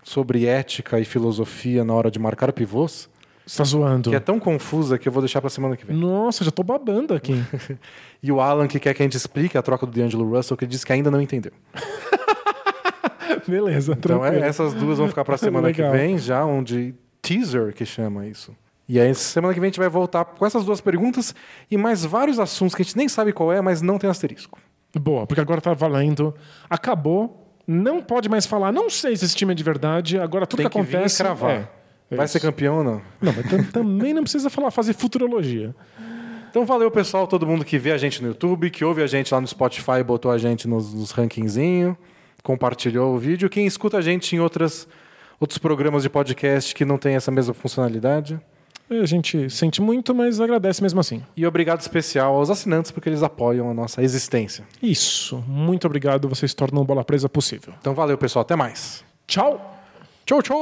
sobre ética e filosofia na hora de marcar pivôs, você tá zoando. que é tão confusa que eu vou deixar pra semana que vem. Nossa, já tô babando aqui. E o Alan, que quer que a gente explique a troca do D'Angelo Russell, que diz que ainda não entendeu. Beleza, Então, tranquilo. é, essas duas vão ficar pra semana que vem, já onde teaser que chama isso. E aí, semana que vem a gente vai voltar com essas duas perguntas e mais vários assuntos que a gente nem sabe qual é, mas não tem asterisco. Boa, porque agora tá valendo. Acabou. Não pode mais falar. Não sei se esse time é de verdade. Agora tudo Tem que que vir e acontece. cravar. é, é vai isso. ser campeão ou não? Não, mas tam- também não precisa falar, fazer futurologia. Então valeu, pessoal, todo mundo que vê a gente no YouTube, que ouve a gente lá no Spotify, botou a gente nos, nos rankingzinho, compartilhou o vídeo. Quem escuta a gente em outras, outros programas de podcast que não tem essa mesma funcionalidade. A gente sente muito, mas agradece mesmo assim. E obrigado especial aos assinantes, porque eles apoiam a nossa existência. Isso. Muito obrigado. Vocês tornam o Bola Presa possível. Então valeu, pessoal. Até mais. Tchau! Tchau, tchau!